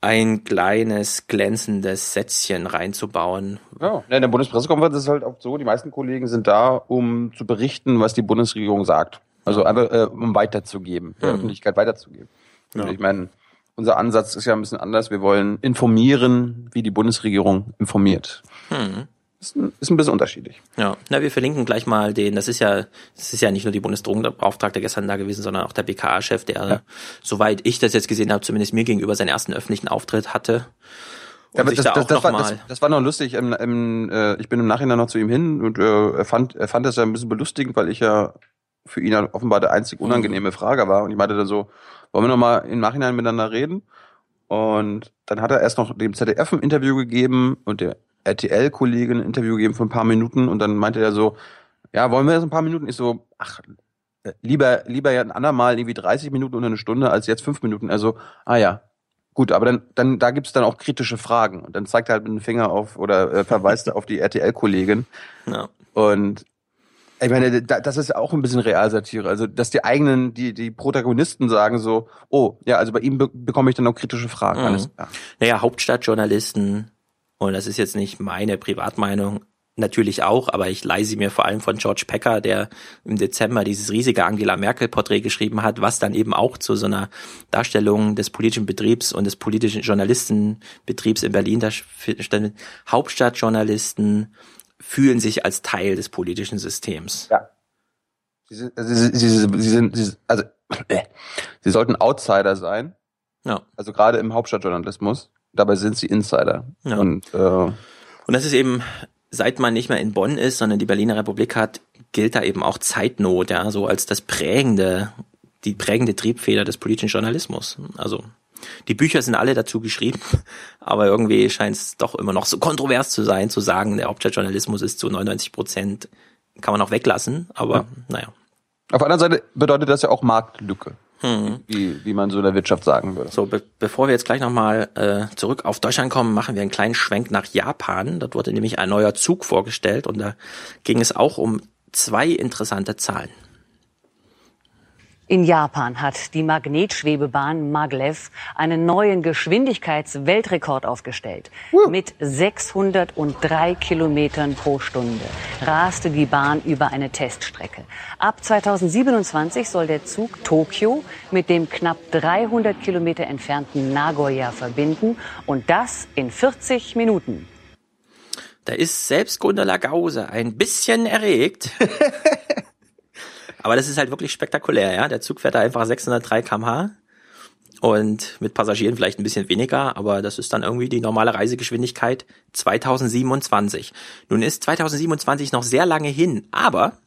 ein kleines glänzendes Sätzchen reinzubauen. Ja, in der Bundespressekonferenz ist es halt auch so, die meisten Kollegen sind da, um zu berichten, was die Bundesregierung sagt. Also einfach, äh, um weiterzugeben, der mhm. Öffentlichkeit weiterzugeben. Ja. Ich meine, unser Ansatz ist ja ein bisschen anders. Wir wollen informieren, wie die Bundesregierung informiert. Hm. Ist ein, ist ein bisschen unterschiedlich. Ja, na, wir verlinken gleich mal den, das ist ja, das ist ja nicht nur die Bundesdrogenbeauftragte gestern da gewesen, sondern auch der BKA-Chef, der, ja. soweit ich das jetzt gesehen habe, zumindest mir gegenüber seinen ersten öffentlichen Auftritt hatte. Ja, aber das, da das, das, war, das, das, war noch lustig. Im, im, äh, ich bin im Nachhinein noch zu ihm hin und äh, er fand, er fand das ja ein bisschen belustigend, weil ich ja für ihn ja offenbar der einzig unangenehme Frage war. Und ich meinte dann so, wollen wir nochmal im Nachhinein miteinander reden? Und dann hat er erst noch dem ZDF ein Interview gegeben und der RTL-Kollegin ein Interview gegeben für ein paar Minuten und dann meinte er so, ja, wollen wir jetzt ein paar Minuten? Ich so, ach, lieber, lieber ja ein andermal irgendwie 30 Minuten oder eine Stunde als jetzt fünf Minuten. Also, ah ja, gut, aber dann, dann da gibt's dann auch kritische Fragen und dann zeigt er halt mit dem Finger auf oder äh, verweist [LAUGHS] auf die RTL-Kollegin. Ja. Und ich meine, das ist auch ein bisschen Realsatire. Also, dass die eigenen, die, die Protagonisten sagen so, oh, ja, also bei ihm be bekomme ich dann auch kritische Fragen. Mhm. Alles klar. Naja, Hauptstadtjournalisten, und das ist jetzt nicht meine Privatmeinung, natürlich auch, aber ich leihe sie mir vor allem von George Pecker, der im Dezember dieses riesige Angela Merkel-Porträt geschrieben hat, was dann eben auch zu so einer Darstellung des politischen Betriebs und des politischen Journalistenbetriebs in Berlin darstellt. Hauptstadtjournalisten, fühlen sich als Teil des politischen Systems. Ja. Sie, also sie, sie, sie sind, sie, also, äh, sie sollten Outsider sein. Ja. Also gerade im Hauptstadtjournalismus. Dabei sind sie Insider. Ja. Und, äh, und das ist eben, seit man nicht mehr in Bonn ist, sondern die Berliner Republik hat, gilt da eben auch Zeitnot, ja, so als das prägende, die prägende Triebfeder des politischen Journalismus. Also die Bücher sind alle dazu geschrieben, [LAUGHS] aber irgendwie scheint es doch immer noch so kontrovers zu sein, zu sagen, der Hauptstadtjournalismus ist zu 99 Prozent kann man auch weglassen, aber ja. naja. Auf der anderen Seite bedeutet das ja auch Marktlücke. Hm. Wie, wie man so in der Wirtschaft sagen würde. So, be bevor wir jetzt gleich nochmal äh, zurück auf Deutschland kommen, machen wir einen kleinen Schwenk nach Japan. Dort wurde nämlich ein neuer Zug vorgestellt und da ging es auch um zwei interessante Zahlen. In Japan hat die Magnetschwebebahn Maglev einen neuen Geschwindigkeitsweltrekord aufgestellt. Mit 603 Kilometern pro Stunde raste die Bahn über eine Teststrecke. Ab 2027 soll der Zug Tokio mit dem knapp 300 Kilometer entfernten Nagoya verbinden und das in 40 Minuten. Da ist selbst Gundula Gause ein bisschen erregt. [LAUGHS] Aber das ist halt wirklich spektakulär, ja. Der Zug fährt da einfach 603 kmh und mit Passagieren vielleicht ein bisschen weniger, aber das ist dann irgendwie die normale Reisegeschwindigkeit 2027. Nun ist 2027 noch sehr lange hin, aber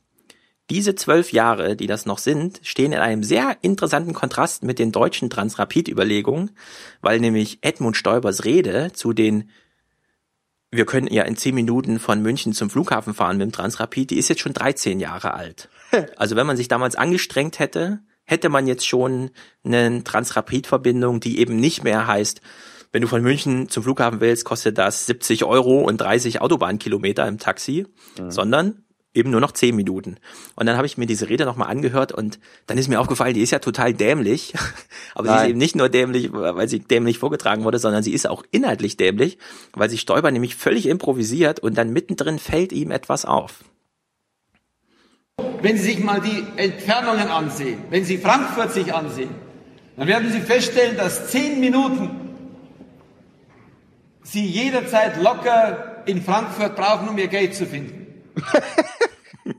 diese zwölf Jahre, die das noch sind, stehen in einem sehr interessanten Kontrast mit den deutschen Transrapid-Überlegungen, weil nämlich Edmund Stoibers Rede zu den wir können ja in zehn Minuten von München zum Flughafen fahren mit dem Transrapid, die ist jetzt schon 13 Jahre alt. Also wenn man sich damals angestrengt hätte, hätte man jetzt schon eine Transrapid-Verbindung, die eben nicht mehr heißt, wenn du von München zum Flughafen willst, kostet das 70 Euro und 30 Autobahnkilometer im Taxi, mhm. sondern eben nur noch 10 Minuten. Und dann habe ich mir diese Rede nochmal angehört und dann ist mir aufgefallen, die ist ja total dämlich. [LAUGHS] Aber Nein. sie ist eben nicht nur dämlich, weil sie dämlich vorgetragen wurde, sondern sie ist auch inhaltlich dämlich, weil sie Stoiber nämlich völlig improvisiert und dann mittendrin fällt ihm etwas auf. Wenn Sie sich mal die Entfernungen ansehen, wenn Sie Frankfurt sich ansehen, dann werden Sie feststellen, dass zehn Minuten Sie jederzeit locker in Frankfurt brauchen, um Ihr Geld zu finden. [LAUGHS]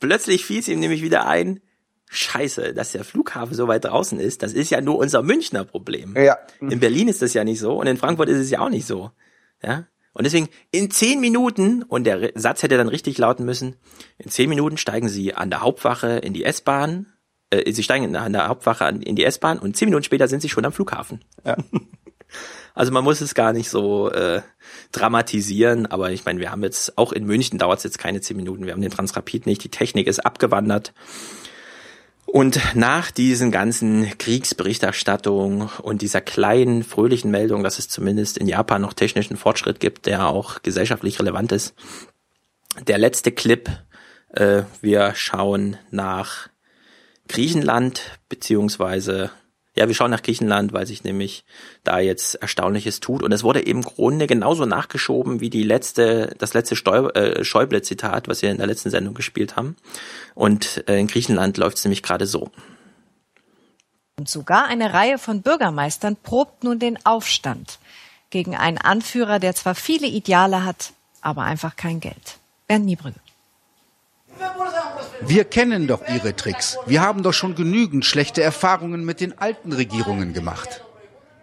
Plötzlich fiel es ihm nämlich wieder ein, Scheiße, dass der Flughafen so weit draußen ist, das ist ja nur unser Münchner Problem. Ja. In Berlin ist das ja nicht so und in Frankfurt ist es ja auch nicht so. Ja. Und deswegen in zehn Minuten, und der Satz hätte dann richtig lauten müssen, in zehn Minuten steigen Sie an der Hauptwache in die S-Bahn, äh, Sie steigen an der Hauptwache in die S-Bahn und zehn Minuten später sind Sie schon am Flughafen. Ja. [LAUGHS] Also man muss es gar nicht so äh, dramatisieren, aber ich meine, wir haben jetzt, auch in München dauert es jetzt keine zehn Minuten, wir haben den Transrapid nicht, die Technik ist abgewandert. Und nach diesen ganzen Kriegsberichterstattungen und dieser kleinen, fröhlichen Meldung, dass es zumindest in Japan noch technischen Fortschritt gibt, der auch gesellschaftlich relevant ist, der letzte Clip, äh, wir schauen nach Griechenland, beziehungsweise ja, wir schauen nach Griechenland, weil sich nämlich da jetzt Erstaunliches tut. Und es wurde im Grunde genauso nachgeschoben wie die letzte, das letzte äh, Schäuble-Zitat, was wir in der letzten Sendung gespielt haben. Und äh, in Griechenland läuft es nämlich gerade so. Und sogar eine Reihe von Bürgermeistern probt nun den Aufstand gegen einen Anführer, der zwar viele Ideale hat, aber einfach kein Geld. Bernd Niebrügge. Wir kennen doch Ihre Tricks. Wir haben doch schon genügend schlechte Erfahrungen mit den alten Regierungen gemacht.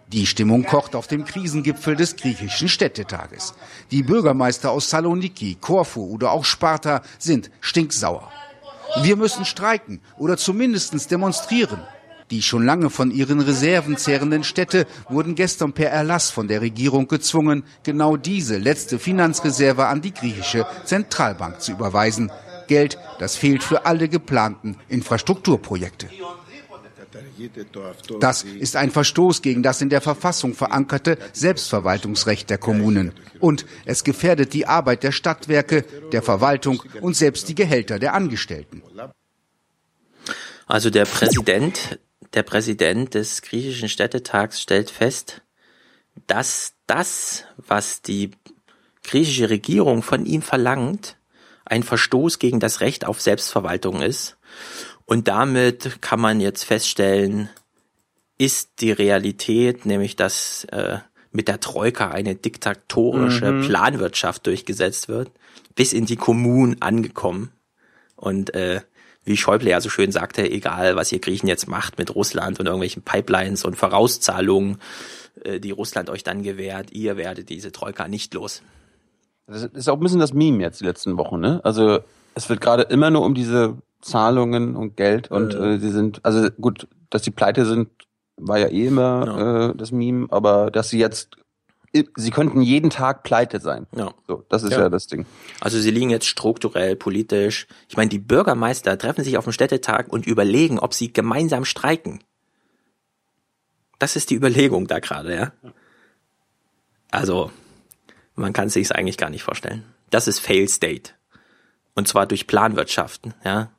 Die Stimmung kocht auf dem Krisengipfel des griechischen Städtetages. Die Bürgermeister aus Saloniki, Korfu oder auch Sparta sind stinksauer. Wir müssen streiken oder zumindest demonstrieren. Die schon lange von ihren Reserven zehrenden Städte wurden gestern per Erlass von der Regierung gezwungen, genau diese letzte Finanzreserve an die griechische Zentralbank zu überweisen. Geld, das fehlt für alle geplanten Infrastrukturprojekte. Das ist ein Verstoß gegen das in der Verfassung verankerte Selbstverwaltungsrecht der Kommunen. Und es gefährdet die Arbeit der Stadtwerke, der Verwaltung und selbst die Gehälter der Angestellten. Also der Präsident, der Präsident des griechischen Städtetags stellt fest, dass das, was die griechische Regierung von ihm verlangt, ein Verstoß gegen das Recht auf Selbstverwaltung ist. Und damit kann man jetzt feststellen, ist die Realität, nämlich dass äh, mit der Troika eine diktatorische mhm. Planwirtschaft durchgesetzt wird, bis in die Kommunen angekommen. Und äh, wie Schäuble ja so schön sagte, egal was ihr Griechen jetzt macht mit Russland und irgendwelchen Pipelines und Vorauszahlungen, äh, die Russland euch dann gewährt, ihr werdet diese Troika nicht los. Das ist auch ein bisschen das Meme jetzt die letzten Wochen, ne? Also es wird gerade immer nur um diese Zahlungen und Geld und äh, sie sind, also gut, dass die pleite sind, war ja eh immer ja. äh, das Meme, aber dass sie jetzt sie könnten jeden Tag pleite sein. Ja. So, das ist ja, Ja. das Ding. Also sie liegen jetzt strukturell, politisch. Ich meine, die Bürgermeister treffen sich auf dem Städtetag und überlegen, ob sie gemeinsam streiken. Das ist die Überlegung da gerade, ja. Also, man kann es sich eigentlich gar nicht vorstellen. Das ist Fail State. Und zwar durch Planwirtschaften, ja.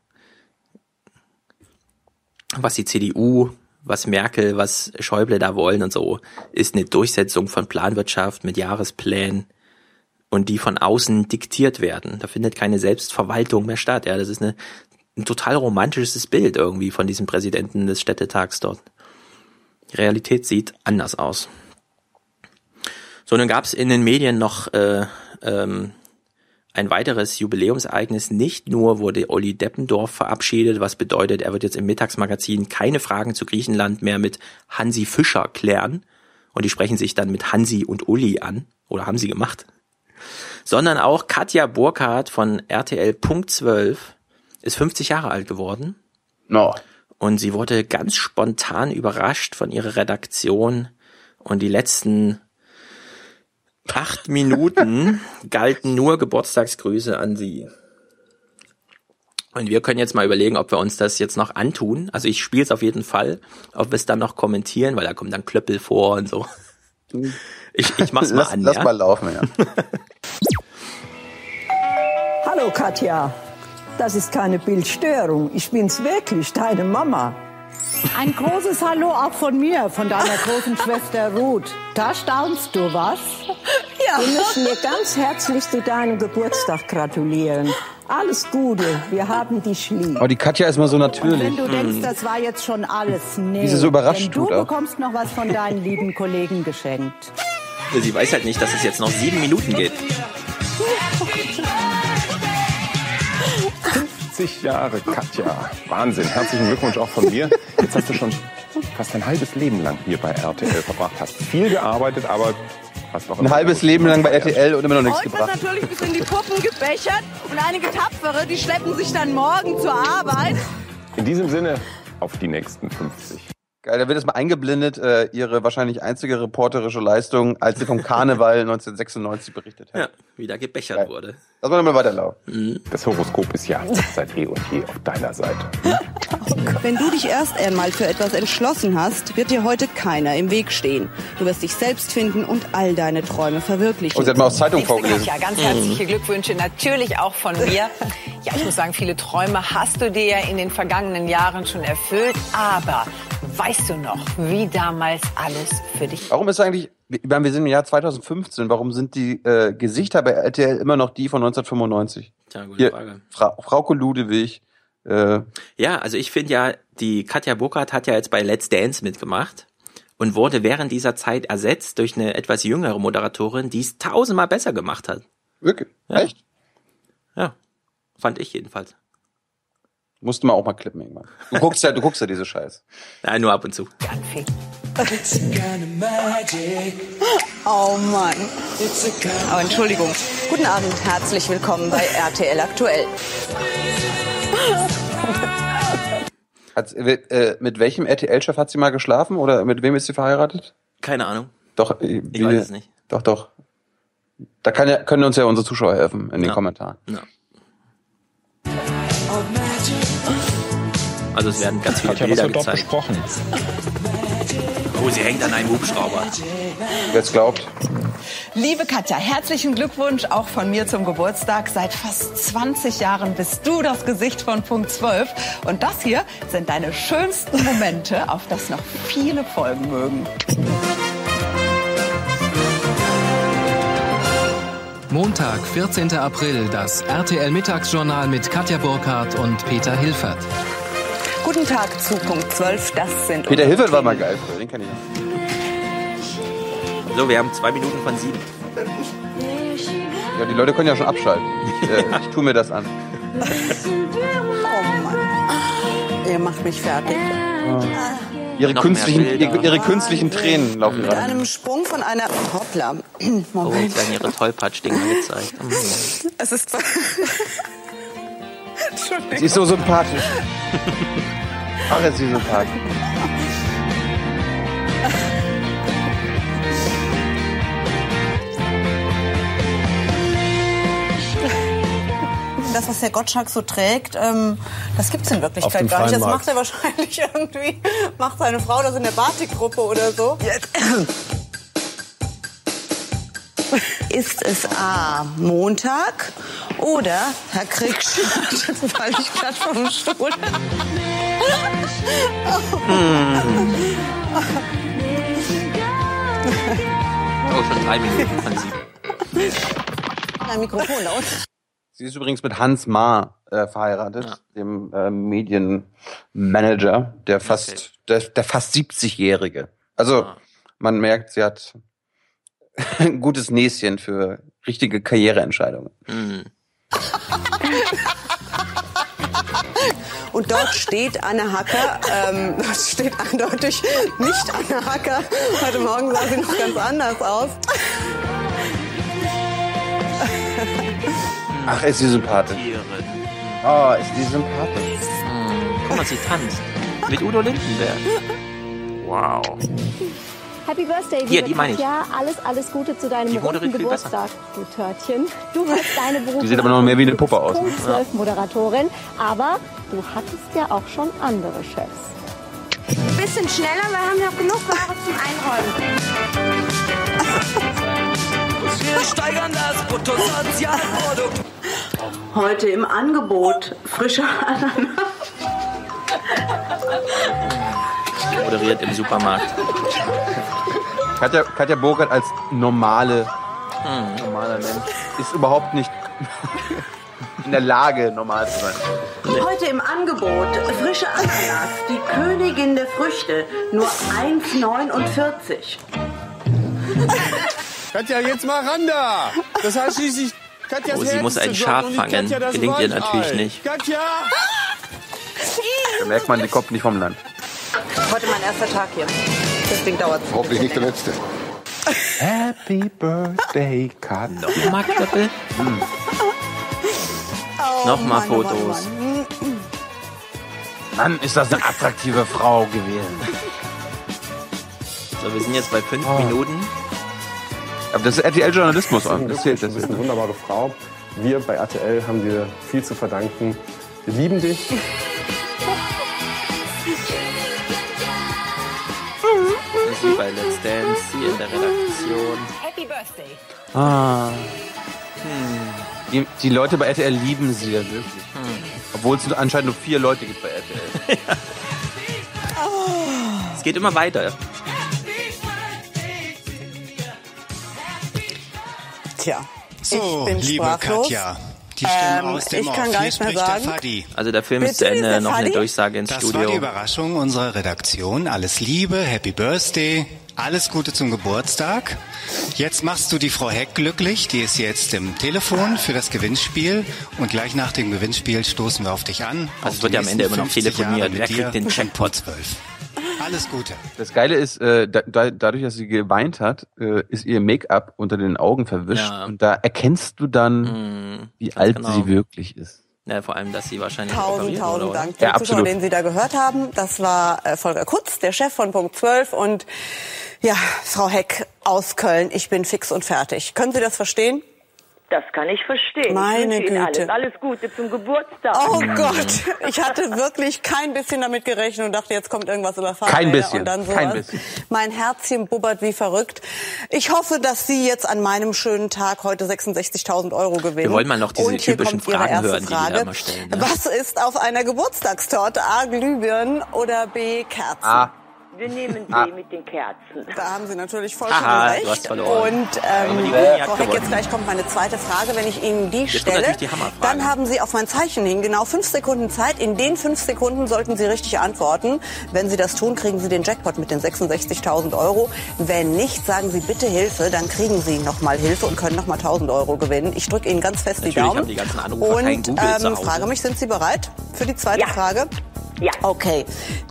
Was die CDU, was Merkel, was Schäuble da wollen und so, ist eine Durchsetzung von Planwirtschaft mit Jahresplänen und die von außen diktiert werden. Da findet keine Selbstverwaltung mehr statt. Ja, das ist eine, ein total romantisches Bild irgendwie von diesem Präsidenten des Städtetags dort. Die Realität sieht anders aus. So, nun gab es in den Medien noch äh, ähm, ein weiteres Jubiläumsereignis. Nicht nur wurde Olli Deppendorf verabschiedet, was bedeutet, er wird jetzt im Mittagsmagazin keine Fragen zu Griechenland mehr mit Hansi Fischer klären. Und die sprechen sich dann mit Hansi und Uli an. Oder haben sie gemacht. Sondern auch Katja Burkhardt von RTL Punkt 12 ist 50 Jahre alt geworden. No. Und sie wurde ganz spontan überrascht von ihrer Redaktion. Und die letzten acht Minuten galten nur Geburtstagsgrüße an sie. Und wir können jetzt mal überlegen, ob wir uns das jetzt noch antun. Also ich spiele es auf jeden Fall, ob wir es dann noch kommentieren, weil da kommt dann Klöppel vor und so. Ich, ich mach's mal lass, an. Lass ja? mal laufen, ja. Hallo Katja, das ist keine Bildstörung. Ich bin's wirklich, deine Mama. Ein großes Hallo auch von mir, von deiner großen Schwester Ruth. Da staunst du, was? Ja. Wir müssen dir ganz herzlich zu deinem Geburtstag gratulieren. Alles Gute, wir haben dich lieb. Oh, die Katja ist mal so Und natürlich. wenn du denkst, das war jetzt schon alles, nee. Wie sie so überrascht Denn du bekommst noch was von deinen lieben Kollegen geschenkt. Sie weiß halt nicht, dass es jetzt noch sieben Minuten geht. 50 Jahre, Katja. Wahnsinn. Herzlichen Glückwunsch auch von mir. Jetzt hast du schon fast ein halbes Leben lang hier bei RTL verbracht. Hast viel gearbeitet, aber hast auch Ein halbes Leben lang bei RTL und immer noch nichts Heute wird gebracht. natürlich bis in die Puppen gebechert und einige Tapfere, die schleppen sich dann morgen zur Arbeit. In diesem Sinne, auf die nächsten 50. Geil, da wird jetzt mal eingeblendet, äh, ihre wahrscheinlich einzige reporterische Leistung, als sie vom Karneval [LAUGHS] 1996 berichtet hat. Ja, wieder gebechert wurde. Lass mal mal weiterlaufen. Das Horoskop ist ja seit eh und je auf deiner Seite. [LAUGHS] Wenn du dich erst einmal für etwas entschlossen hast, wird dir heute keiner im Weg stehen. Du wirst dich selbst finden und all deine Träume verwirklichen. Oh, sie hat mal aus Zeitung vorgelesen. Katja, ganz herzliche Glückwünsche natürlich auch von mir. Ja, ich muss sagen, viele Träume hast du dir ja in den vergangenen Jahren schon erfüllt. Aber weißt du noch, wie damals alles für dich Warum ist eigentlich, wir wir sind im Jahr 2015, warum sind die äh, Gesichter bei RTL immer noch die von 1995? Tja, gute Hier, Frage. Fra Frauke Ludewig, äh, Ja, also ich finde ja, die Katja Burkhardt hat ja jetzt bei Let's Dance mitgemacht und wurde während dieser Zeit ersetzt durch eine etwas jüngere Moderatorin, die es tausendmal besser gemacht hat. Wirklich? Ja. Echt? Ja, fand ich jedenfalls. Musste man auch mal klippen irgendwann. Du guckst ja, du guckst ja diese Scheiß. Nein, nur ab und zu. Oh Mann. Aber Entschuldigung. Guten Abend, herzlich willkommen bei RTL Aktuell. Hat, äh, mit welchem RTL-Chef hat sie mal geschlafen oder mit wem ist sie verheiratet? Keine Ahnung. Doch, äh, Ich weiß es nicht. Doch, doch. Da kann ja, können uns ja unsere Zuschauer helfen in den Ja. Kommentaren. Ja. Also es werden ganz viele Katja, was Bilder wird dort gezeigt. besprochen? Oh, sie hängt an einem Hubschrauber. Wer es glaubt. Liebe Katja, herzlichen Glückwunsch auch von mir zum Geburtstag. Seit fast 20 Jahren bist du das Gesicht von Punkt 12. Und das hier sind deine schönsten Momente, auf das noch viele folgen mögen. Montag, 14. April, das RTL Mittagsjournal mit Katja Burkhardt und Peter Hilfert. Guten Tag zu Punkt 12. Das sind Peter Hilfert war mal geil früher, den kenn ich noch. So, wir haben zwei Minuten von sieben. Ja, die Leute können ja schon abschalten. Ich, äh, ich tue mir das an. Oh Mann. Ihr macht mich fertig. Ihre Noch künstlichen, ihre, ihre künstlichen Tränen laufen Mit gerade. einem Sprung von einer Hoppla. [CLEARS THROAT] Oh, Moment. jetzt werden ihre Tollpatsch-Dinger gezeigt. Mhm. Es ist. [LAUGHS] Entschuldigung. Sie ist so sympathisch. [LAUGHS] Ach, ist sie Tag. Das, was Herr Gottschalk so trägt, ähm, das gibt es in Wirklichkeit gar nicht. Das macht er wahrscheinlich [LAUGHS] irgendwie, macht seine Frau das in der Batik-Gruppe oder so. Jetzt. Ist es A. Montag oder Herr Krieg startet, [LAUGHS] weil ich gerade vom Stuhl. Oh, schon drei Minuten von sieben. Ein Mikrofon laut. Sie ist übrigens mit Hans Maar äh, verheiratet, dem äh, Medienmanager, der fast, der, der fast 70-Jährige. Also man merkt, sie hat ein gutes Näschen für richtige Karriereentscheidungen. [LAUGHS] Und dort steht Anne Hacker, ähm, [LAUGHS] dort steht eindeutig nicht Anne Hacker. Heute Morgen sah sie noch ganz anders aus. Ach, ist sie sympathisch. Oh, ist die sympathisch. Guck mal, sie tanzt. Mit Udo Lindenberg. Wow. Happy Birthday, Hier, liebe die meine ich. Katja. Alles, alles Gute zu deinem runden. Geburtstag, du Törtchen. Du hast deine Berufung Die sieht aber noch mehr wie eine Puppe aus. Ne? Punkt 12 Moderatorin, aber du hattest ja auch schon andere Chefs. Bisschen schneller, wir haben noch genug Ware zum Einräumen. Wir steigern das Bruttosozialprodukt. Heute im Angebot frischer Ananas. Moderiert im Supermarkt. Katja, Katja Burkhardt als normale, normaler Mensch ist überhaupt nicht in der Lage, normal zu sein. Heute im Angebot frische Ananas, die Königin der Früchte, nur 1,49. Katja, jetzt mal ran da! Das heißt schließlich Katjas Oh, sie muss ein Herz Schaf fangen. Gelingt ihr natürlich nicht. Katja! Da merkt man, die kommt nicht vom Land. Heute mein erster Tag hier. Deswegen dauert es. Hoffentlich nicht der letzte. Happy Birthday, Katja. Nochmal Klöppel? [LAUGHS] Oh, Nochmal Mann, oh Mann, Fotos. oh Mann. Mann, ist das eine attraktive Frau gewesen. So, wir sind jetzt bei fünf Oh. Minuten. Aber das ist RTL-Journalismus. Das. Das Du bist eine wunderbare Frau. Wir bei RTL haben dir viel zu verdanken. Wir lieben dich. Bei Let's Dance, sie in der Redaktion. Happy Birthday. Ah. Die, die Leute bei RTL lieben sie ja wirklich. Obwohl es anscheinend nur vier Leute gibt bei RTL. [LAUGHS] Es geht immer weiter. Tja, So, ich bin liebe sprachlos. Katja, die Stimme Ähm, aus dem ich Off. kann gar Hier nicht mehr spricht der sagen. Fadi. Also der Film ist zu Bitte, ist Ende, der noch eine Fadi? Durchsage ins Das war Studio. die Überraschung unserer Redaktion. Alles Liebe, Happy Birthday, alles Gute zum Geburtstag. Jetzt machst du die Frau Heck glücklich. Die ist jetzt im Telefon für das Gewinnspiel. Und gleich nach dem Gewinnspiel stoßen wir auf dich an. Also es wird ja am Ende immer noch 50 Jahre telefoniert. mit Wer dir kriegt den und Jackpot? 12. Alles Gute. Das Geile ist, äh, da, da, dadurch, dass sie geweint hat, äh, ist ihr Make-up unter den Augen verwischt. Ja. Und da erkennst du dann, wie alt genau. sie wirklich ist. Ja, vor allem, dass sie wahrscheinlich Tausend, tausend wurde, oder? Dank. Ja, Den Zuschauer, absolut. den Sie da gehört haben, das war äh, Volker Kutz, der Chef von Punkt 12 und ja, Frau Heck aus Köln. Ich bin fix und fertig. Können Sie das verstehen? Das kann ich verstehen. Meine ich wünsche Ihnen Güte. alles, alles Gute zum Geburtstag. Oh Gott, ich hatte wirklich kein bisschen damit gerechnet und dachte, jetzt kommt irgendwas über Fahrräder Kein bisschen, und dann sowas. kein bisschen. Mein Herzchen bubbert wie verrückt. Ich hoffe, dass Sie jetzt an meinem schönen Tag heute 66.000 Euro gewinnen. Wir wollen mal noch diese und hier typischen kommt Ihre Fragen erste hören, die die Frage. immer stellen, ne? Was ist auf einer Geburtstagstorte? A. Glühbirnen oder B. Kerzen? Ah. Wir nehmen Sie Ah. mit den Kerzen. Da haben Sie natürlich vollkommen Haha, recht. du hast verloren. Und ähm, die Frau Heck, jetzt gleich kommt meine zweite Frage. Wenn ich Ihnen die Jetzt stelle, die dann haben Sie auf mein Zeichen hin genau fünf Sekunden Zeit. In den fünf Sekunden sollten Sie richtig antworten. Wenn Sie das tun, kriegen Sie den Jackpot mit den 66.000 Euro. Wenn nicht, sagen Sie bitte Hilfe, dann kriegen Sie nochmal Hilfe und können nochmal 1.000 Euro gewinnen. Ich drücke Ihnen ganz fest die Natürlich Daumen. haben die ganzen Anrufer und ähm, frage mich, sind Sie bereit für die zweite Ja. Frage? Ja. Okay,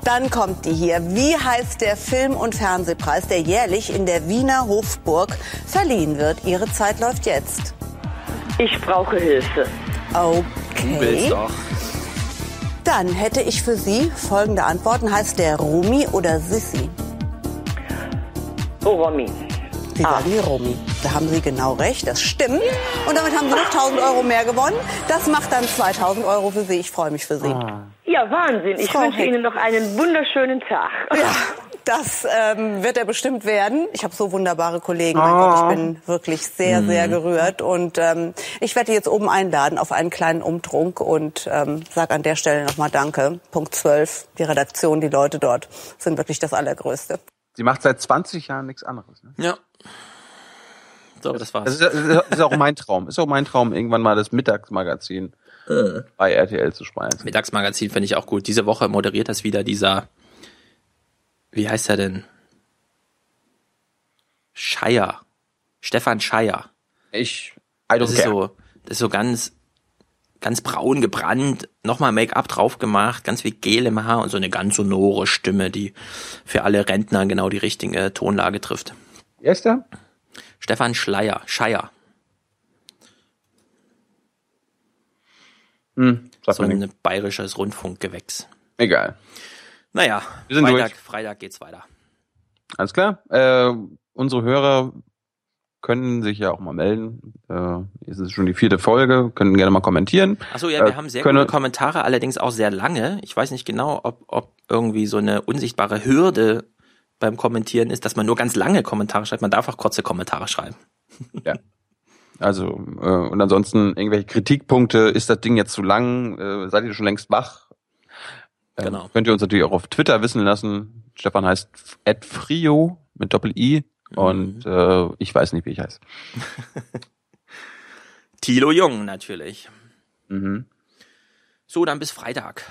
dann kommt die hier. Wie heißt der Film- und Fernsehpreis, der jährlich in der Wiener Hofburg verliehen wird? Ihre Zeit läuft jetzt. Ich brauche Hilfe. Okay. doch. Dann hätte ich für Sie folgende Antworten. Heißt der Rumi oder Sissi? Oh, Romy. Die Romy. Da haben Sie genau recht, das stimmt. Und damit haben Sie noch 1000 Euro mehr gewonnen. Das macht dann 2000 Euro für Sie. Ich freue mich für Sie. Ja, Wahnsinn. Ich Frau wünsche Heck. Ihnen noch einen wunderschönen Tag. Ja, das ähm, wird er bestimmt werden. Ich habe so wunderbare Kollegen. Mein Oh. Gott, ich bin wirklich sehr, Mhm. sehr gerührt. Und ähm, ich werde jetzt oben einladen auf einen kleinen Umtrunk und ähm, sage an der Stelle nochmal Danke. Punkt 12, die Redaktion, die Leute dort sind wirklich das Allergrößte. Sie macht seit 20 Jahren nichts anderes. Ne? Ja. So, das war's. Das ist, ist auch mein Traum. Ist auch mein Traum, irgendwann mal das Mittagsmagazin Äh. bei RTL zu speisen. Mittagsmagazin finde ich auch gut. Diese Woche moderiert das wieder dieser, wie heißt er denn? Scheier. Stefan Scheier. Ich, I don't das ist care. so, das ist so ganz, ganz braun gebrannt, nochmal Make-up drauf gemacht, ganz viel Gel im Haar und so eine ganz sonore Stimme, die für alle Rentner genau die richtige Tonlage trifft. Wer ist der? Stefan Schleier, Scheier. Hm, so ein bayerisches Rundfunkgewächs. Egal. Naja, Wir sind Freitag, durch. Freitag geht's weiter. Alles klar. Äh, unsere Hörer können sich ja auch mal melden. Äh, es ist schon die vierte Folge, können gerne mal kommentieren. Achso, ja, wir Äh, haben sehr können, gute Kommentare, allerdings auch sehr lange. Ich weiß nicht genau, ob, ob irgendwie so eine unsichtbare Hürde beim Kommentieren ist, dass man nur ganz lange Kommentare schreibt. Man darf auch kurze Kommentare schreiben. Ja. Also, äh, und ansonsten irgendwelche Kritikpunkte, ist das Ding jetzt zu lang, äh, seid ihr schon längst wach? Ähm, Genau. Könnt ihr uns natürlich auch auf Twitter wissen lassen. Stefan heißt @frio mit Doppel-I. Und äh, ich weiß nicht, wie ich heiße. [LAUGHS] Thilo Jung natürlich. Mhm. So, dann bis Freitag.